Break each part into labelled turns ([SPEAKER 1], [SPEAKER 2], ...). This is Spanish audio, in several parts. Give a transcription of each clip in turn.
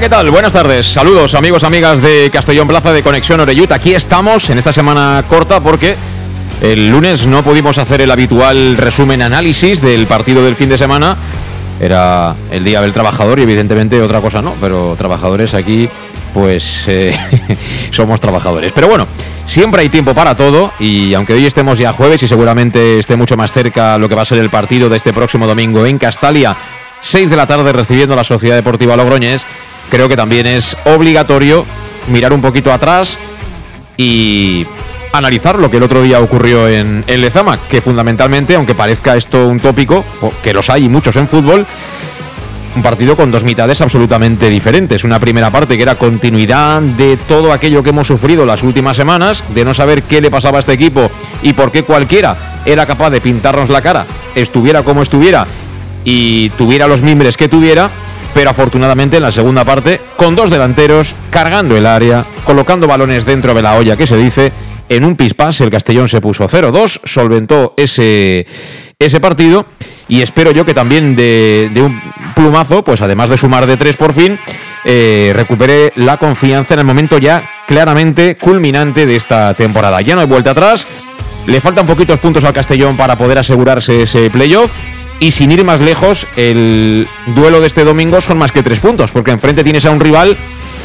[SPEAKER 1] ¿Qué tal? Buenas tardes. Saludos, amigos, amigas de Castellón Plaza de Conexión Oreyut. Aquí estamos en esta semana corta porque el lunes no pudimos hacer el habitual resumen análisis del partido del fin de semana. Era el Día del Trabajador y evidentemente otra cosa no, pero trabajadores aquí pues eh, somos trabajadores. Pero bueno, siempre hay tiempo para todo y aunque hoy estemos ya jueves y seguramente esté mucho más cerca lo que va a ser el partido de este próximo domingo en Castalia, 6 de la tarde recibiendo la Sociedad Deportiva Logroñés, creo que también es obligatorio mirar un poquito atrás y analizar lo que el otro día ocurrió en, en Lezama, que fundamentalmente, aunque parezca esto un tópico, que los hay muchos en fútbol, un partido con dos mitades absolutamente diferentes. Una primera parte que era continuidad de todo aquello que hemos sufrido las últimas semanas, de no saber qué le pasaba a este equipo y por qué cualquiera era capaz de pintarnos la cara, estuviera como estuviera y tuviera los mimbres que tuviera, pero afortunadamente en la segunda parte, con dos delanteros, cargando el área, colocando balones dentro de la olla que se dice, en un pispás el Castellón se puso 0-2, solventó ese, ese partido y espero yo que también de, un plumazo, pues además de sumar de tres por fin, eh, recupere la confianza en el momento ya claramente culminante de esta temporada. Ya no hay vuelta atrás, le faltan poquitos puntos al Castellón para poder asegurarse ese playoff. Y sin ir más lejos, el duelo de este domingo son más que tres puntos, porque enfrente tienes a un rival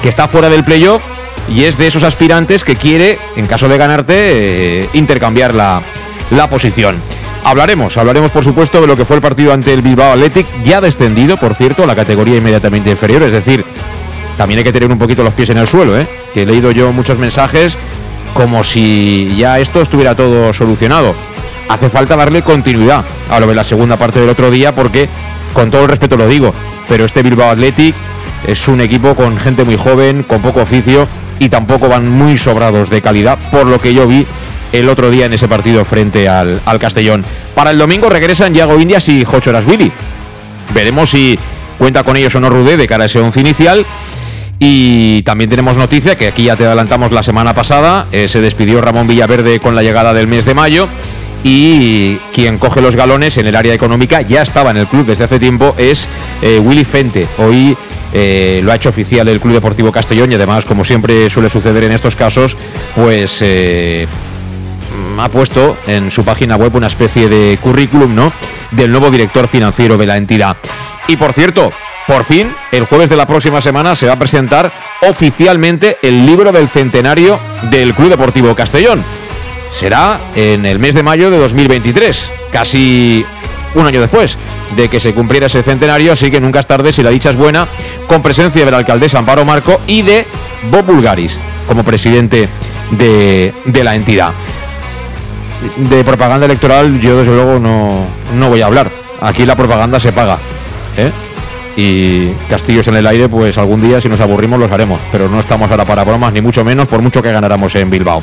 [SPEAKER 1] que está fuera del playoff y es de esos aspirantes que quiere, en caso de ganarte, eh, intercambiar la, la posición. Hablaremos, hablaremos por supuesto de lo que fue el partido ante el Bilbao Athletic, ya descendido, por cierto, la categoría inmediatamente inferior, es decir, también hay que tener un poquito los pies en el suelo, ¿eh? que he leído yo muchos mensajes como si ya esto estuviera todo solucionado. Hace falta darle continuidad a lo de la segunda parte del otro día porque, con todo el respeto lo digo, pero este Bilbao Athletic es un equipo con gente muy joven, con poco oficio y tampoco van muy sobrados de calidad, por lo que yo vi el otro día en ese partido frente al, al Castellón. Para el domingo regresan Yago Indias y Jocho Billy. Veremos si cuenta con ellos o no Rudé de cara a ese once inicial. Y también tenemos noticia que aquí ya te adelantamos la semana pasada. Eh, se despidió Ramón Villaverde con la llegada del mes de mayo. Y quien coge los galones en el área económica ya estaba en el club desde hace tiempo es eh, Willy Fente. Hoy eh, lo ha hecho oficial el Club Deportivo Castellón y además, como siempre suele suceder en estos casos, pues eh, ha puesto en su página web una especie de currículum, ¿no? Del nuevo director financiero de la entidad. Y por cierto, por fin, el jueves de la próxima semana se va a presentar oficialmente el libro del centenario del Club Deportivo Castellón. Será en el mes de mayo de 2023, casi un año después de que se cumpliera ese centenario, así que nunca es tarde si la dicha es buena, con presencia de la alcaldesa Amparo Marco y de Bob Bulgaris como presidente de, la entidad. De propaganda electoral yo desde luego no, no voy a hablar. Aquí la propaganda se paga. ¿eh? Y castillos en el aire, pues algún día si nos aburrimos los haremos. Pero no estamos ahora para bromas, ni mucho menos, por mucho que ganáramos en Bilbao.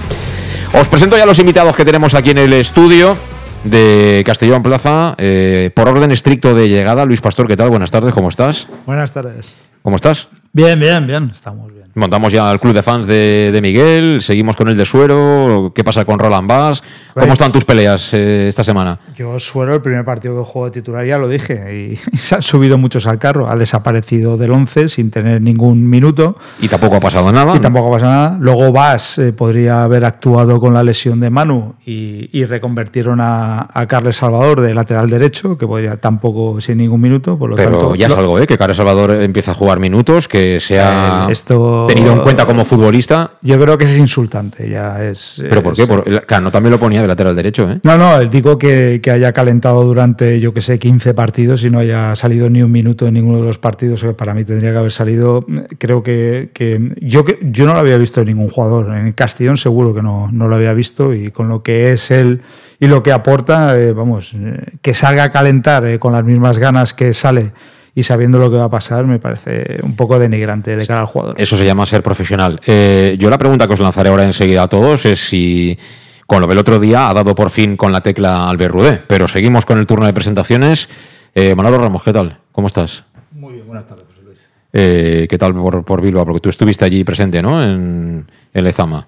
[SPEAKER 1] Os presento ya los invitados que tenemos aquí en el estudio de Castellón Plaza. Eh, por orden estricto de llegada, Luis Pastor, ¿qué tal? Buenas tardes, ¿cómo estás?
[SPEAKER 2] Buenas tardes.
[SPEAKER 1] ¿Cómo estás?
[SPEAKER 2] Bien, bien, bien, estamos bien.
[SPEAKER 1] Montamos ya el club de fans de, de Miguel, seguimos con el de Suero, ¿qué pasa con Roland Bass? ¿Cómo
[SPEAKER 3] Bueno.
[SPEAKER 1] están tus peleas eh, esta semana?
[SPEAKER 3] Yo suero el primer partido que juego de titular, ya lo dije, y se han subido muchos al carro. Ha desaparecido del 11 sin tener ningún minuto
[SPEAKER 1] Y tampoco ha pasado nada.
[SPEAKER 3] y tampoco pasa nada. Luego Vas eh, podría haber actuado con la lesión de Manu y, y reconvertieron a, a Carles Salvador de lateral derecho, que podría tampoco sin ningún minuto. Por lo
[SPEAKER 1] Pero
[SPEAKER 3] tanto,
[SPEAKER 1] ya es
[SPEAKER 3] lo-
[SPEAKER 1] algo, ¿eh? Que Carlos Salvador empieza a jugar minutos, que sea
[SPEAKER 3] Eh, esto-
[SPEAKER 1] tenido en cuenta como futbolista.
[SPEAKER 3] Yo creo que es insultante, ya es.
[SPEAKER 1] ¿Pero por qué? Por, Cano también lo ponía de lateral derecho, ¿eh?
[SPEAKER 3] No, no, digo que, que haya calentado durante, yo que sé, 15 partidos y no haya salido ni un minuto en ninguno de los partidos, que para mí tendría que haber salido. Creo que, que yo, no lo había visto en ningún jugador. En Castellón seguro que no, no lo había visto y con lo que es él y lo que aporta, eh, vamos, eh, que salga a calentar eh, con las mismas ganas que sale y sabiendo lo que va a pasar, me parece un poco denigrante de cara al jugador.
[SPEAKER 1] Eso se llama ser profesional. Eh, yo la pregunta que os lanzaré ahora enseguida a todos es si, con lo del otro día, ha dado por fin con la tecla Albert Rudé. Pero seguimos con el turno de presentaciones. Eh, Manolo Ramos, ¿qué tal? ¿Cómo estás?
[SPEAKER 2] Muy bien, buenas tardes, José Luis.
[SPEAKER 1] Eh, ¿Qué tal por, por Bilbao? Porque tú estuviste allí presente, ¿no? En, en Lezama.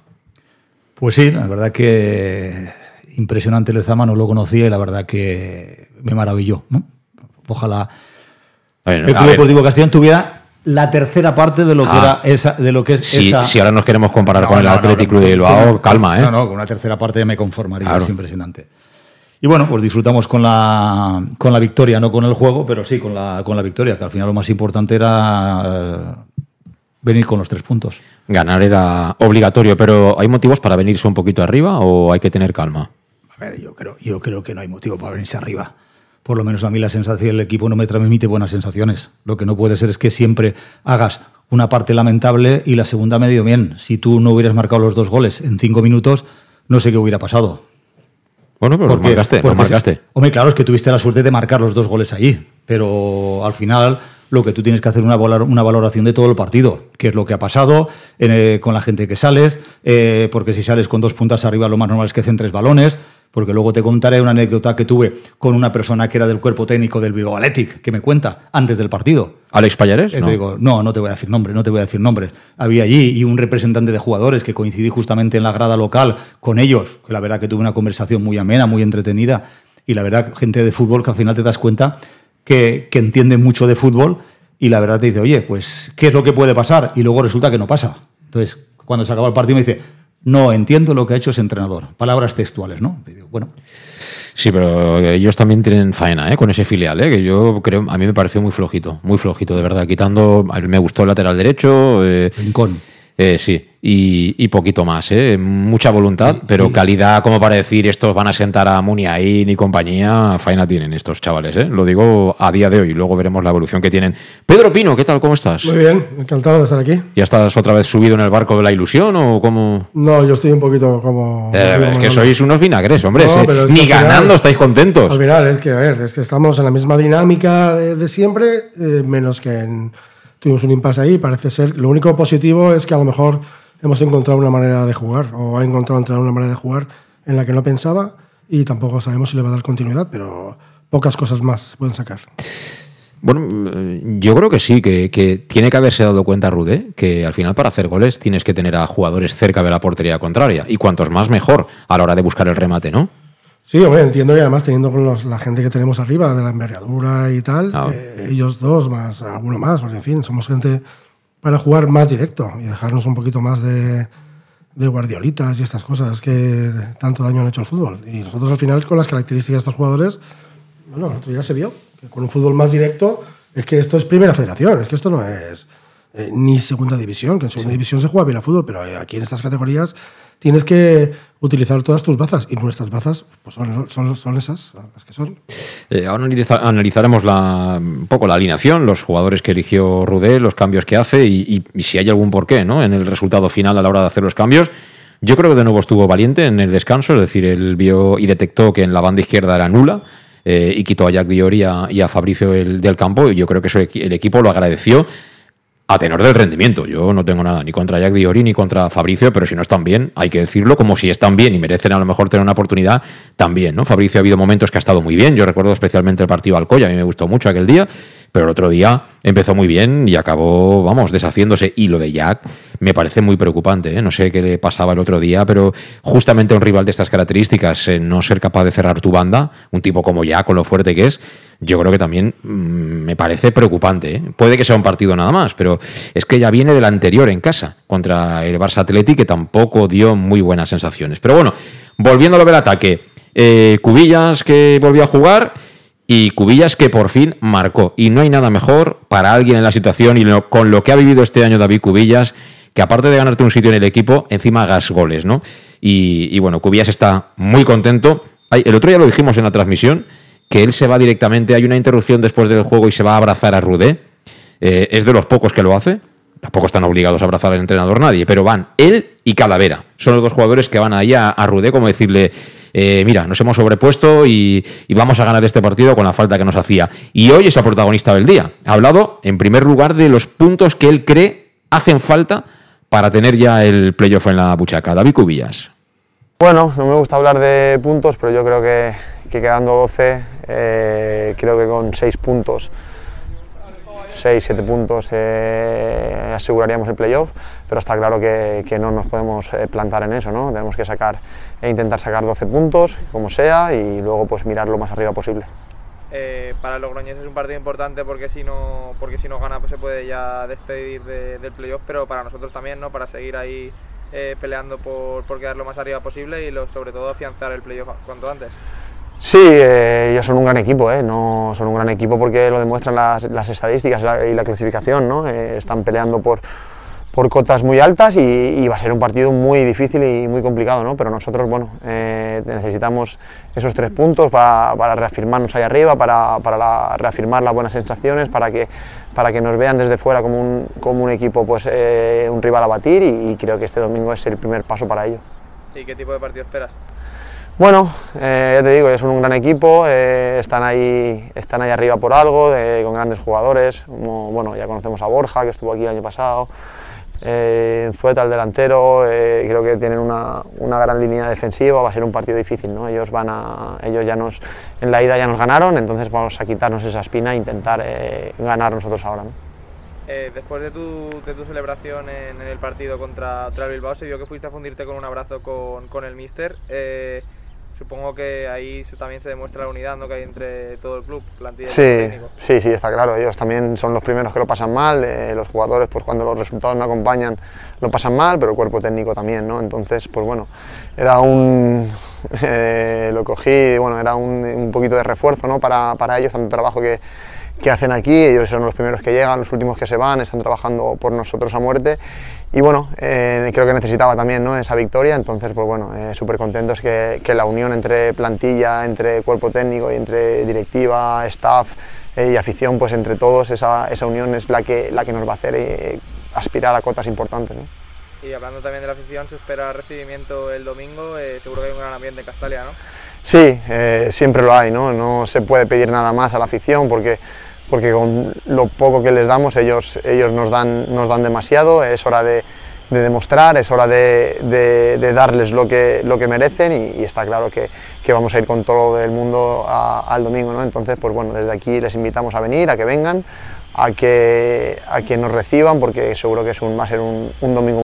[SPEAKER 2] Pues sí, la verdad que impresionante Lezama, no lo conocía y la verdad que me maravilló. ¿no? Ojalá
[SPEAKER 1] Ver,
[SPEAKER 2] el Club Deportivo Castellón tuviera la tercera parte de lo que
[SPEAKER 1] Ah.
[SPEAKER 2] era esa, de lo que es
[SPEAKER 1] si,
[SPEAKER 2] esa.
[SPEAKER 1] si ahora nos queremos comparar
[SPEAKER 2] No,
[SPEAKER 1] con el
[SPEAKER 2] no, no,
[SPEAKER 1] Athletic
[SPEAKER 2] no,
[SPEAKER 1] Club de Bilbao, calma, ¿eh?
[SPEAKER 2] No, no, con una tercera parte me conformaría,
[SPEAKER 1] Claro.
[SPEAKER 2] es impresionante. Y bueno, pues disfrutamos con la, con la victoria, no con el juego, pero sí con la, con la victoria, que al final lo más importante era eh, venir con los tres puntos.
[SPEAKER 1] Ganar era obligatorio, pero ¿hay motivos para venirse un poquito arriba o hay que tener calma?
[SPEAKER 2] A ver, yo creo, yo creo que no hay motivo para venirse arriba. Por lo menos a mí la sensación del equipo no me transmite buenas sensaciones. Lo que no puede ser es que siempre hagas una parte lamentable y la segunda medio bien. Si tú no hubieras marcado los dos goles en cinco minutos, no sé qué hubiera pasado.
[SPEAKER 1] Bueno, pero lo
[SPEAKER 2] Porque-
[SPEAKER 1] marcaste, lo
[SPEAKER 2] porque-
[SPEAKER 1] marcaste.
[SPEAKER 2] Hombre, claro, es que tuviste la suerte de marcar los dos goles allí, pero al final lo que tú tienes que hacer es una, una valoración de todo el partido, qué es lo que ha pasado eh, con la gente que sales, eh, porque si sales con dos puntas arriba lo más normal es que centres balones, porque luego te contaré una anécdota que tuve con una persona que era del cuerpo técnico del Bilbao Athletic, que me cuenta antes del partido.
[SPEAKER 1] ¿Alex Payares? No.
[SPEAKER 2] digo, no, no te voy a decir nombre, no te voy a decir nombres. Había allí y un representante de jugadores que coincidí justamente en la grada local con ellos, que la verdad que tuve una conversación muy amena, muy entretenida, y la verdad, gente de fútbol que al final te das cuenta que, que entiende mucho de fútbol y la verdad te dice, oye, pues, ¿qué es lo que puede pasar? Y luego resulta que no pasa. Entonces, cuando se acaba el partido me dice, no entiendo lo que ha hecho ese entrenador. Palabras textuales, ¿no? Y digo, bueno,
[SPEAKER 1] Sí, pero ellos también tienen faena, ¿eh? Con ese filial, ¿eh? Que yo creo, a mí me pareció muy flojito, muy flojito, de verdad. Quitando, me gustó el lateral derecho, eh,
[SPEAKER 2] rincón.
[SPEAKER 1] Eh, sí, y, y poquito más, ¿eh? Mucha voluntad, pero calidad como para decir estos van a sentar a Muniain y compañía, faena tienen estos chavales, ¿eh? Lo digo a día de hoy, luego veremos la evolución que tienen. Pedro Pino, ¿qué tal? ¿Cómo estás?
[SPEAKER 4] Muy bien, encantado de estar aquí.
[SPEAKER 1] ¿Ya estás otra vez subido en el barco de la ilusión o cómo...?
[SPEAKER 4] No, yo estoy un poquito como...
[SPEAKER 1] Eh, es que sois unos vinagres, hombre.
[SPEAKER 4] No, pero
[SPEAKER 1] Ni
[SPEAKER 4] final-
[SPEAKER 1] ganando estáis contentos.
[SPEAKER 4] Al final, es que, a ver, es que estamos en la misma dinámica de, de siempre, eh, menos que en- tuvimos un impasse ahí. Parece ser, lo único positivo es que a lo mejor hemos encontrado una manera de jugar, o ha encontrado el entrenador una manera de jugar en la que no pensaba, y tampoco sabemos si le va a dar continuidad, pero pocas cosas más se pueden sacar.
[SPEAKER 1] Bueno, yo creo que sí, que, que tiene que haberse dado cuenta Rude que al final para hacer goles tienes que tener a jugadores cerca de la portería contraria. Y cuantos más mejor a la hora de buscar el remate, ¿no?
[SPEAKER 4] Sí, hombre, entiendo que además teniendo con los- la gente que tenemos arriba, de la envergadura y tal,
[SPEAKER 1] Ah.
[SPEAKER 4] eh, ellos dos más alguno más, porque en fin, somos gente para jugar más directo y dejarnos un poquito más de, de guardiolitas y estas cosas que tanto daño han hecho al fútbol. Y nosotros al final, con las características de estos jugadores, bueno, el otro día se vio que con un fútbol más directo es que esto es primera federación, es que esto no es eh, ni segunda división, que en segunda división se juega bien al fútbol, pero eh, aquí en estas categorías tienes que utilizar todas tus bazas y nuestras bazas pues son, son, son esas, las que son.
[SPEAKER 1] Eh, ahora analiza- analizaremos la, un poco la alineación, los jugadores que eligió Rudé, los cambios que hace y, si hay algún porqué ¿no? en el resultado final a la hora de hacer los cambios. Yo creo que de nuevo estuvo valiente en el descanso, es decir, él vio y detectó que en la banda izquierda era nula eh, y quitó a Jack Diori y a, Fabricio el- del campo y yo creo que eso el equipo lo agradeció a tenor del rendimiento. Yo no tengo nada ni contra Jack Diori ni contra Fabricio, pero si no están bien, hay que decirlo como si están bien y merecen a lo mejor tener una oportunidad también, ¿no? Fabricio ha habido momentos que ha estado muy bien. Yo recuerdo especialmente el partido Alcoya, a mí me gustó mucho aquel día, pero el otro día empezó muy bien y acabó, vamos, deshaciéndose. Y lo de Jack me parece muy preocupante. ¿eh? No sé qué le pasaba el otro día, pero justamente un rival de estas características, no ser capaz de cerrar tu banda, un tipo como Jack, con lo fuerte que es, yo creo que también mm, me parece preocupante. ¿eh? Puede que sea un partido nada más, pero es que ya viene del anterior en casa, contra el Barça Atleti, que tampoco dio muy buenas sensaciones. Pero bueno, volviendo a ver ataque, eh, Cubillas que volvió a jugar y Cubillas que por fin marcó. Y no hay nada mejor para alguien en la situación y con lo que ha vivido este año David Cubillas, que aparte de ganarte un sitio en el equipo, encima hagas goles, ¿no? Y, bueno, Cubillas está muy contento. El otro día lo dijimos en la transmisión, que él se va directamente, hay una interrupción después del juego y se va a abrazar a Rudé. Eh, es de los pocos que lo hace. Tampoco están obligados a abrazar al entrenador nadie, pero van él y Calavera. Son los dos jugadores que van ahí a, a Rudé como decirle, eh, mira, nos hemos sobrepuesto y, vamos a ganar este partido con la falta que nos hacía. Y hoy es el protagonista del día. Ha hablado, en primer lugar, de los puntos que él cree hacen falta para tener ya el playoff en la buchaca. David Cubillas.
[SPEAKER 5] Bueno, no me gusta hablar de puntos, pero yo creo que, quedando 12, eh, creo que con 6 puntos 6, 7 puntos eh, aseguraríamos el playoff, pero está claro que, que, no nos podemos eh, plantar en eso, ¿no? tenemos que sacar e intentar sacar 12 puntos, como sea, y luego pues mirar lo más arriba posible.
[SPEAKER 6] Eh, para Logroñés es un partido importante porque si no, porque si no gana pues se puede ya despedir del playoff, pero para nosotros también, ¿no? para seguir ahí peleando por, por, quedar lo más arriba posible y sobre todo afianzar el playoff cuanto antes.
[SPEAKER 5] Sí, eh, ellos son un gran equipo, eh, no son un gran equipo porque lo demuestran las, estadísticas y la clasificación, ¿no? Eh, están peleando por, por cotas muy altas y, va a ser un partido muy difícil y muy complicado, ¿no? pero nosotros bueno, necesitamos esos tres puntos para, reafirmarnos ahí arriba, para, para reafirmar las buenas sensaciones, para que, para que nos vean desde fuera como un, como un equipo, pues, un rival a batir y, y creo que este domingo es el primer paso para ello.
[SPEAKER 6] ¿Y qué tipo de partido esperas?
[SPEAKER 5] Bueno, eh, ya te digo, son un gran equipo, eh, están, ahí, están ahí arriba por algo, con grandes jugadores, bueno, ya conocemos a Borja, que estuvo aquí el año pasado, eh, Zueta, el delantero, eh, creo que tienen una, una, gran línea defensiva, va a ser un partido difícil, ¿no? Ellos, van a, ellos ya nos, en la ida ya nos ganaron, entonces vamos a quitarnos esa espina e intentar ganar nosotros ahora.
[SPEAKER 6] después de tu, de tu, celebración en, el partido contra, contra Bilbao, se vio que fuiste a fundirte con un abrazo con, con el míster supongo que ahí también se demuestra la unidad ¿no? que hay entre todo el club, plantilla
[SPEAKER 5] sí, y Sí, sí, está claro. Ellos también son los primeros que lo pasan mal. Eh, los jugadores, pues cuando los resultados no acompañan, lo pasan mal, pero el cuerpo técnico también, ¿no? Entonces, pues bueno, era un... Eh, lo cogí, bueno, era un, un, poquito de refuerzo ¿no? para, para ellos, tanto trabajo que, que hacen aquí, ellos son los primeros que llegan, los últimos que se van, están trabajando por nosotros a muerte y bueno, eh, creo que necesitaba también ¿no? esa victoria, entonces pues bueno, eh, súper contentos que, que, la unión entre plantilla, entre cuerpo técnico y entre directiva, staff eh, y afición, pues entre todos esa, esa, unión es la que, la que nos va a hacer eh, aspirar a cotas importantes. ¿no?
[SPEAKER 6] Y hablando también de la afición, se espera recibimiento el domingo, seguro que hay un gran ambiente en Castalia, ¿no?
[SPEAKER 5] Sí, siempre lo hay, ¿no? no se puede pedir nada más a la afición porque porque con lo poco que les damos ellos, ellos nos, dan, nos dan demasiado, es hora de, demostrar, es hora de, darles lo que, lo que merecen y, está claro que, vamos a ir con todo el mundo al domingo, ¿no? entonces pues bueno, desde aquí les invitamos a venir, a que vengan, a que, a que nos reciban porque seguro que es un, va a ser un, domingo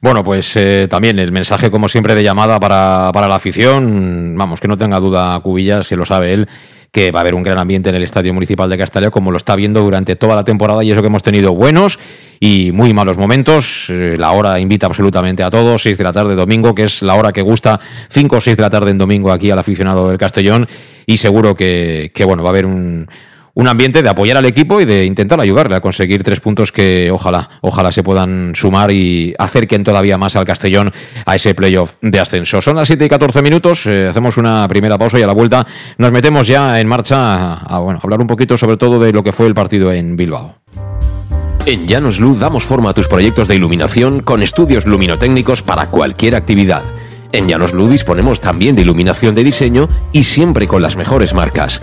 [SPEAKER 1] bueno, pues eh, también el mensaje, como siempre, de llamada para, para, la afición. Vamos, que no tenga duda Cubillas, si lo sabe él, que va a haber un gran ambiente en el Estadio Municipal de Castelló, como lo está viendo durante toda la temporada, y eso que hemos tenido buenos y muy malos momentos. Eh, la hora invita absolutamente a todos, 6 de la tarde domingo, que es la hora que gusta, 5 o 6 de la tarde en domingo aquí al aficionado del Castellón, y seguro que, que bueno, va a haber un un ambiente de apoyar al equipo y de intentar ayudarle a conseguir tres puntos que ojalá, ojalá se puedan sumar y acerquen todavía más al Castellón a ese playoff de ascenso. Son las 7 y 14 minutos, eh, hacemos una primera pausa y a la vuelta nos metemos ya en marcha a, bueno, hablar un poquito sobre todo de lo que fue el partido en Bilbao.
[SPEAKER 7] En Llanos Luz damos forma a tus proyectos de iluminación con estudios luminotécnicos para cualquier actividad. En Llanos Luz disponemos también de iluminación de diseño y siempre con las mejores marcas.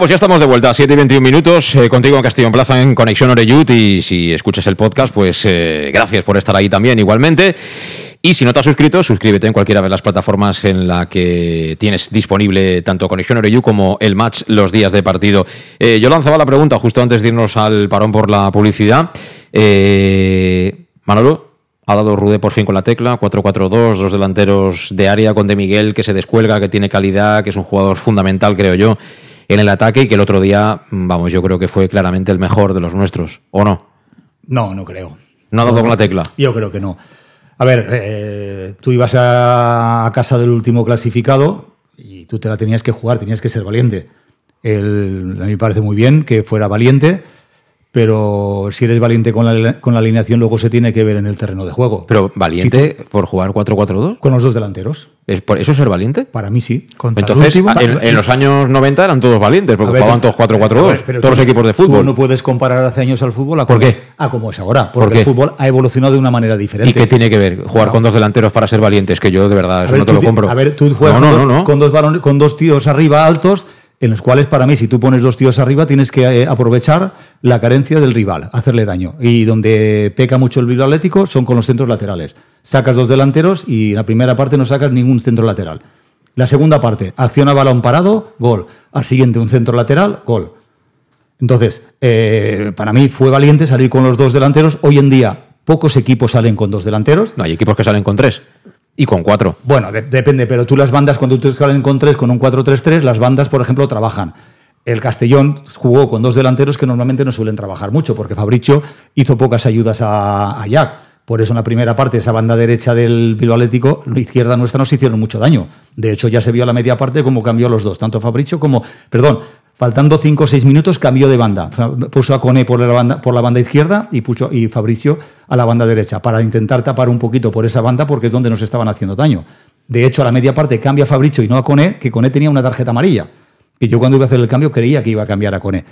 [SPEAKER 1] Pues ya estamos de vuelta, 7 y 21 minutos, eh, contigo en Castellón Plaza en Conexión Oreyut y si escuchas el podcast, pues eh, gracias por estar ahí también igualmente. Y si no te has suscrito, suscríbete en cualquiera de las plataformas en la que tienes disponible tanto Conexión Oreyú como el match los días de partido. Eh, yo lanzaba la pregunta justo antes de irnos al parón por la publicidad. Eh, Manolo, ha dado Rude por fin con la tecla, 4-4-2, dos delanteros de área con De Miguel que se descuelga, que tiene calidad, que es un jugador fundamental, creo yo en el ataque y que el otro día, vamos, yo creo que fue claramente el mejor de los nuestros, ¿o no?
[SPEAKER 2] No, no creo.
[SPEAKER 1] ¿No ha dado
[SPEAKER 2] No,
[SPEAKER 1] con la tecla?
[SPEAKER 2] Yo creo que no. A ver, eh, tú ibas a, a casa del último clasificado y tú te la tenías que jugar, tenías que ser valiente. El- a mí me parece muy bien que fuera valiente, pero si eres valiente con la, con la alineación, luego se tiene que ver en el terreno de juego.
[SPEAKER 1] Pero valiente por jugar 4-4-2.
[SPEAKER 2] Con los dos delanteros.
[SPEAKER 1] ¿Es por eso ser valiente?
[SPEAKER 2] Para mí sí.
[SPEAKER 1] Entonces, en, en los años 90 eran todos valientes, porque
[SPEAKER 2] ver,
[SPEAKER 1] jugaban todos 4-4-2,
[SPEAKER 2] a ver, pero
[SPEAKER 1] todos los
[SPEAKER 2] tú-
[SPEAKER 1] equipos de
[SPEAKER 2] Tú
[SPEAKER 1] fútbol.
[SPEAKER 2] no puedes comparar hace años al fútbol a
[SPEAKER 1] ¿Por
[SPEAKER 2] como,
[SPEAKER 1] qué?
[SPEAKER 2] a como es ahora,
[SPEAKER 1] ¿Por
[SPEAKER 2] porque
[SPEAKER 1] qué?
[SPEAKER 2] el fútbol ha evolucionado de una manera
[SPEAKER 1] ¿Y
[SPEAKER 2] diferente.
[SPEAKER 1] qué tiene que ver jugar
[SPEAKER 2] No.
[SPEAKER 1] con dos delanteros para ser valientes? Que yo de verdad eso
[SPEAKER 2] ver,
[SPEAKER 1] no te
[SPEAKER 2] tú
[SPEAKER 1] lo compro.
[SPEAKER 2] A ver, tú juegas
[SPEAKER 1] no, no,
[SPEAKER 2] con,
[SPEAKER 1] no,
[SPEAKER 2] dos,
[SPEAKER 1] no.
[SPEAKER 2] con dos balones- con dos tíos arriba altos, en los cuales para mí, si tú pones dos tíos arriba, tienes que eh, aprovechar la carencia del rival, hacerle daño. Y donde peca mucho el Bilbao Atlético son con los centros laterales. Sacas dos delanteros y en la primera parte no sacas ningún centro lateral. La segunda parte, acciona balón parado, gol. Al siguiente, un centro lateral, gol. Entonces, eh, para mí fue valiente salir con los dos delanteros. Hoy en día, pocos equipos salen con dos delanteros.
[SPEAKER 1] No, hay equipos que salen con tres y con cuatro.
[SPEAKER 2] Bueno, de- depende, pero tú las bandas, cuando tú salen con tres, con un 4-3-3, las bandas, por ejemplo, trabajan. El Castellón jugó con dos delanteros que normalmente no suelen trabajar mucho, porque Fabricio hizo pocas ayudas a, a Jack. Por eso en la primera parte, esa banda derecha del Bilbao Atlético, la izquierda nuestra nos hicieron mucho daño. De hecho, ya se vio a la media parte cómo cambió los dos, tanto Fabricio como, perdón, faltando 5 o 6 minutos cambió de banda. Puso a Cone por la banda, por la banda izquierda y puso y Fabricio a la banda derecha para intentar tapar un poquito por esa banda porque es donde nos estaban haciendo daño. De hecho, a la media parte cambia Fabricio y no a Cone, que Cone tenía una tarjeta amarilla. Que yo cuando iba a hacer el cambio creía que iba a cambiar a Cone.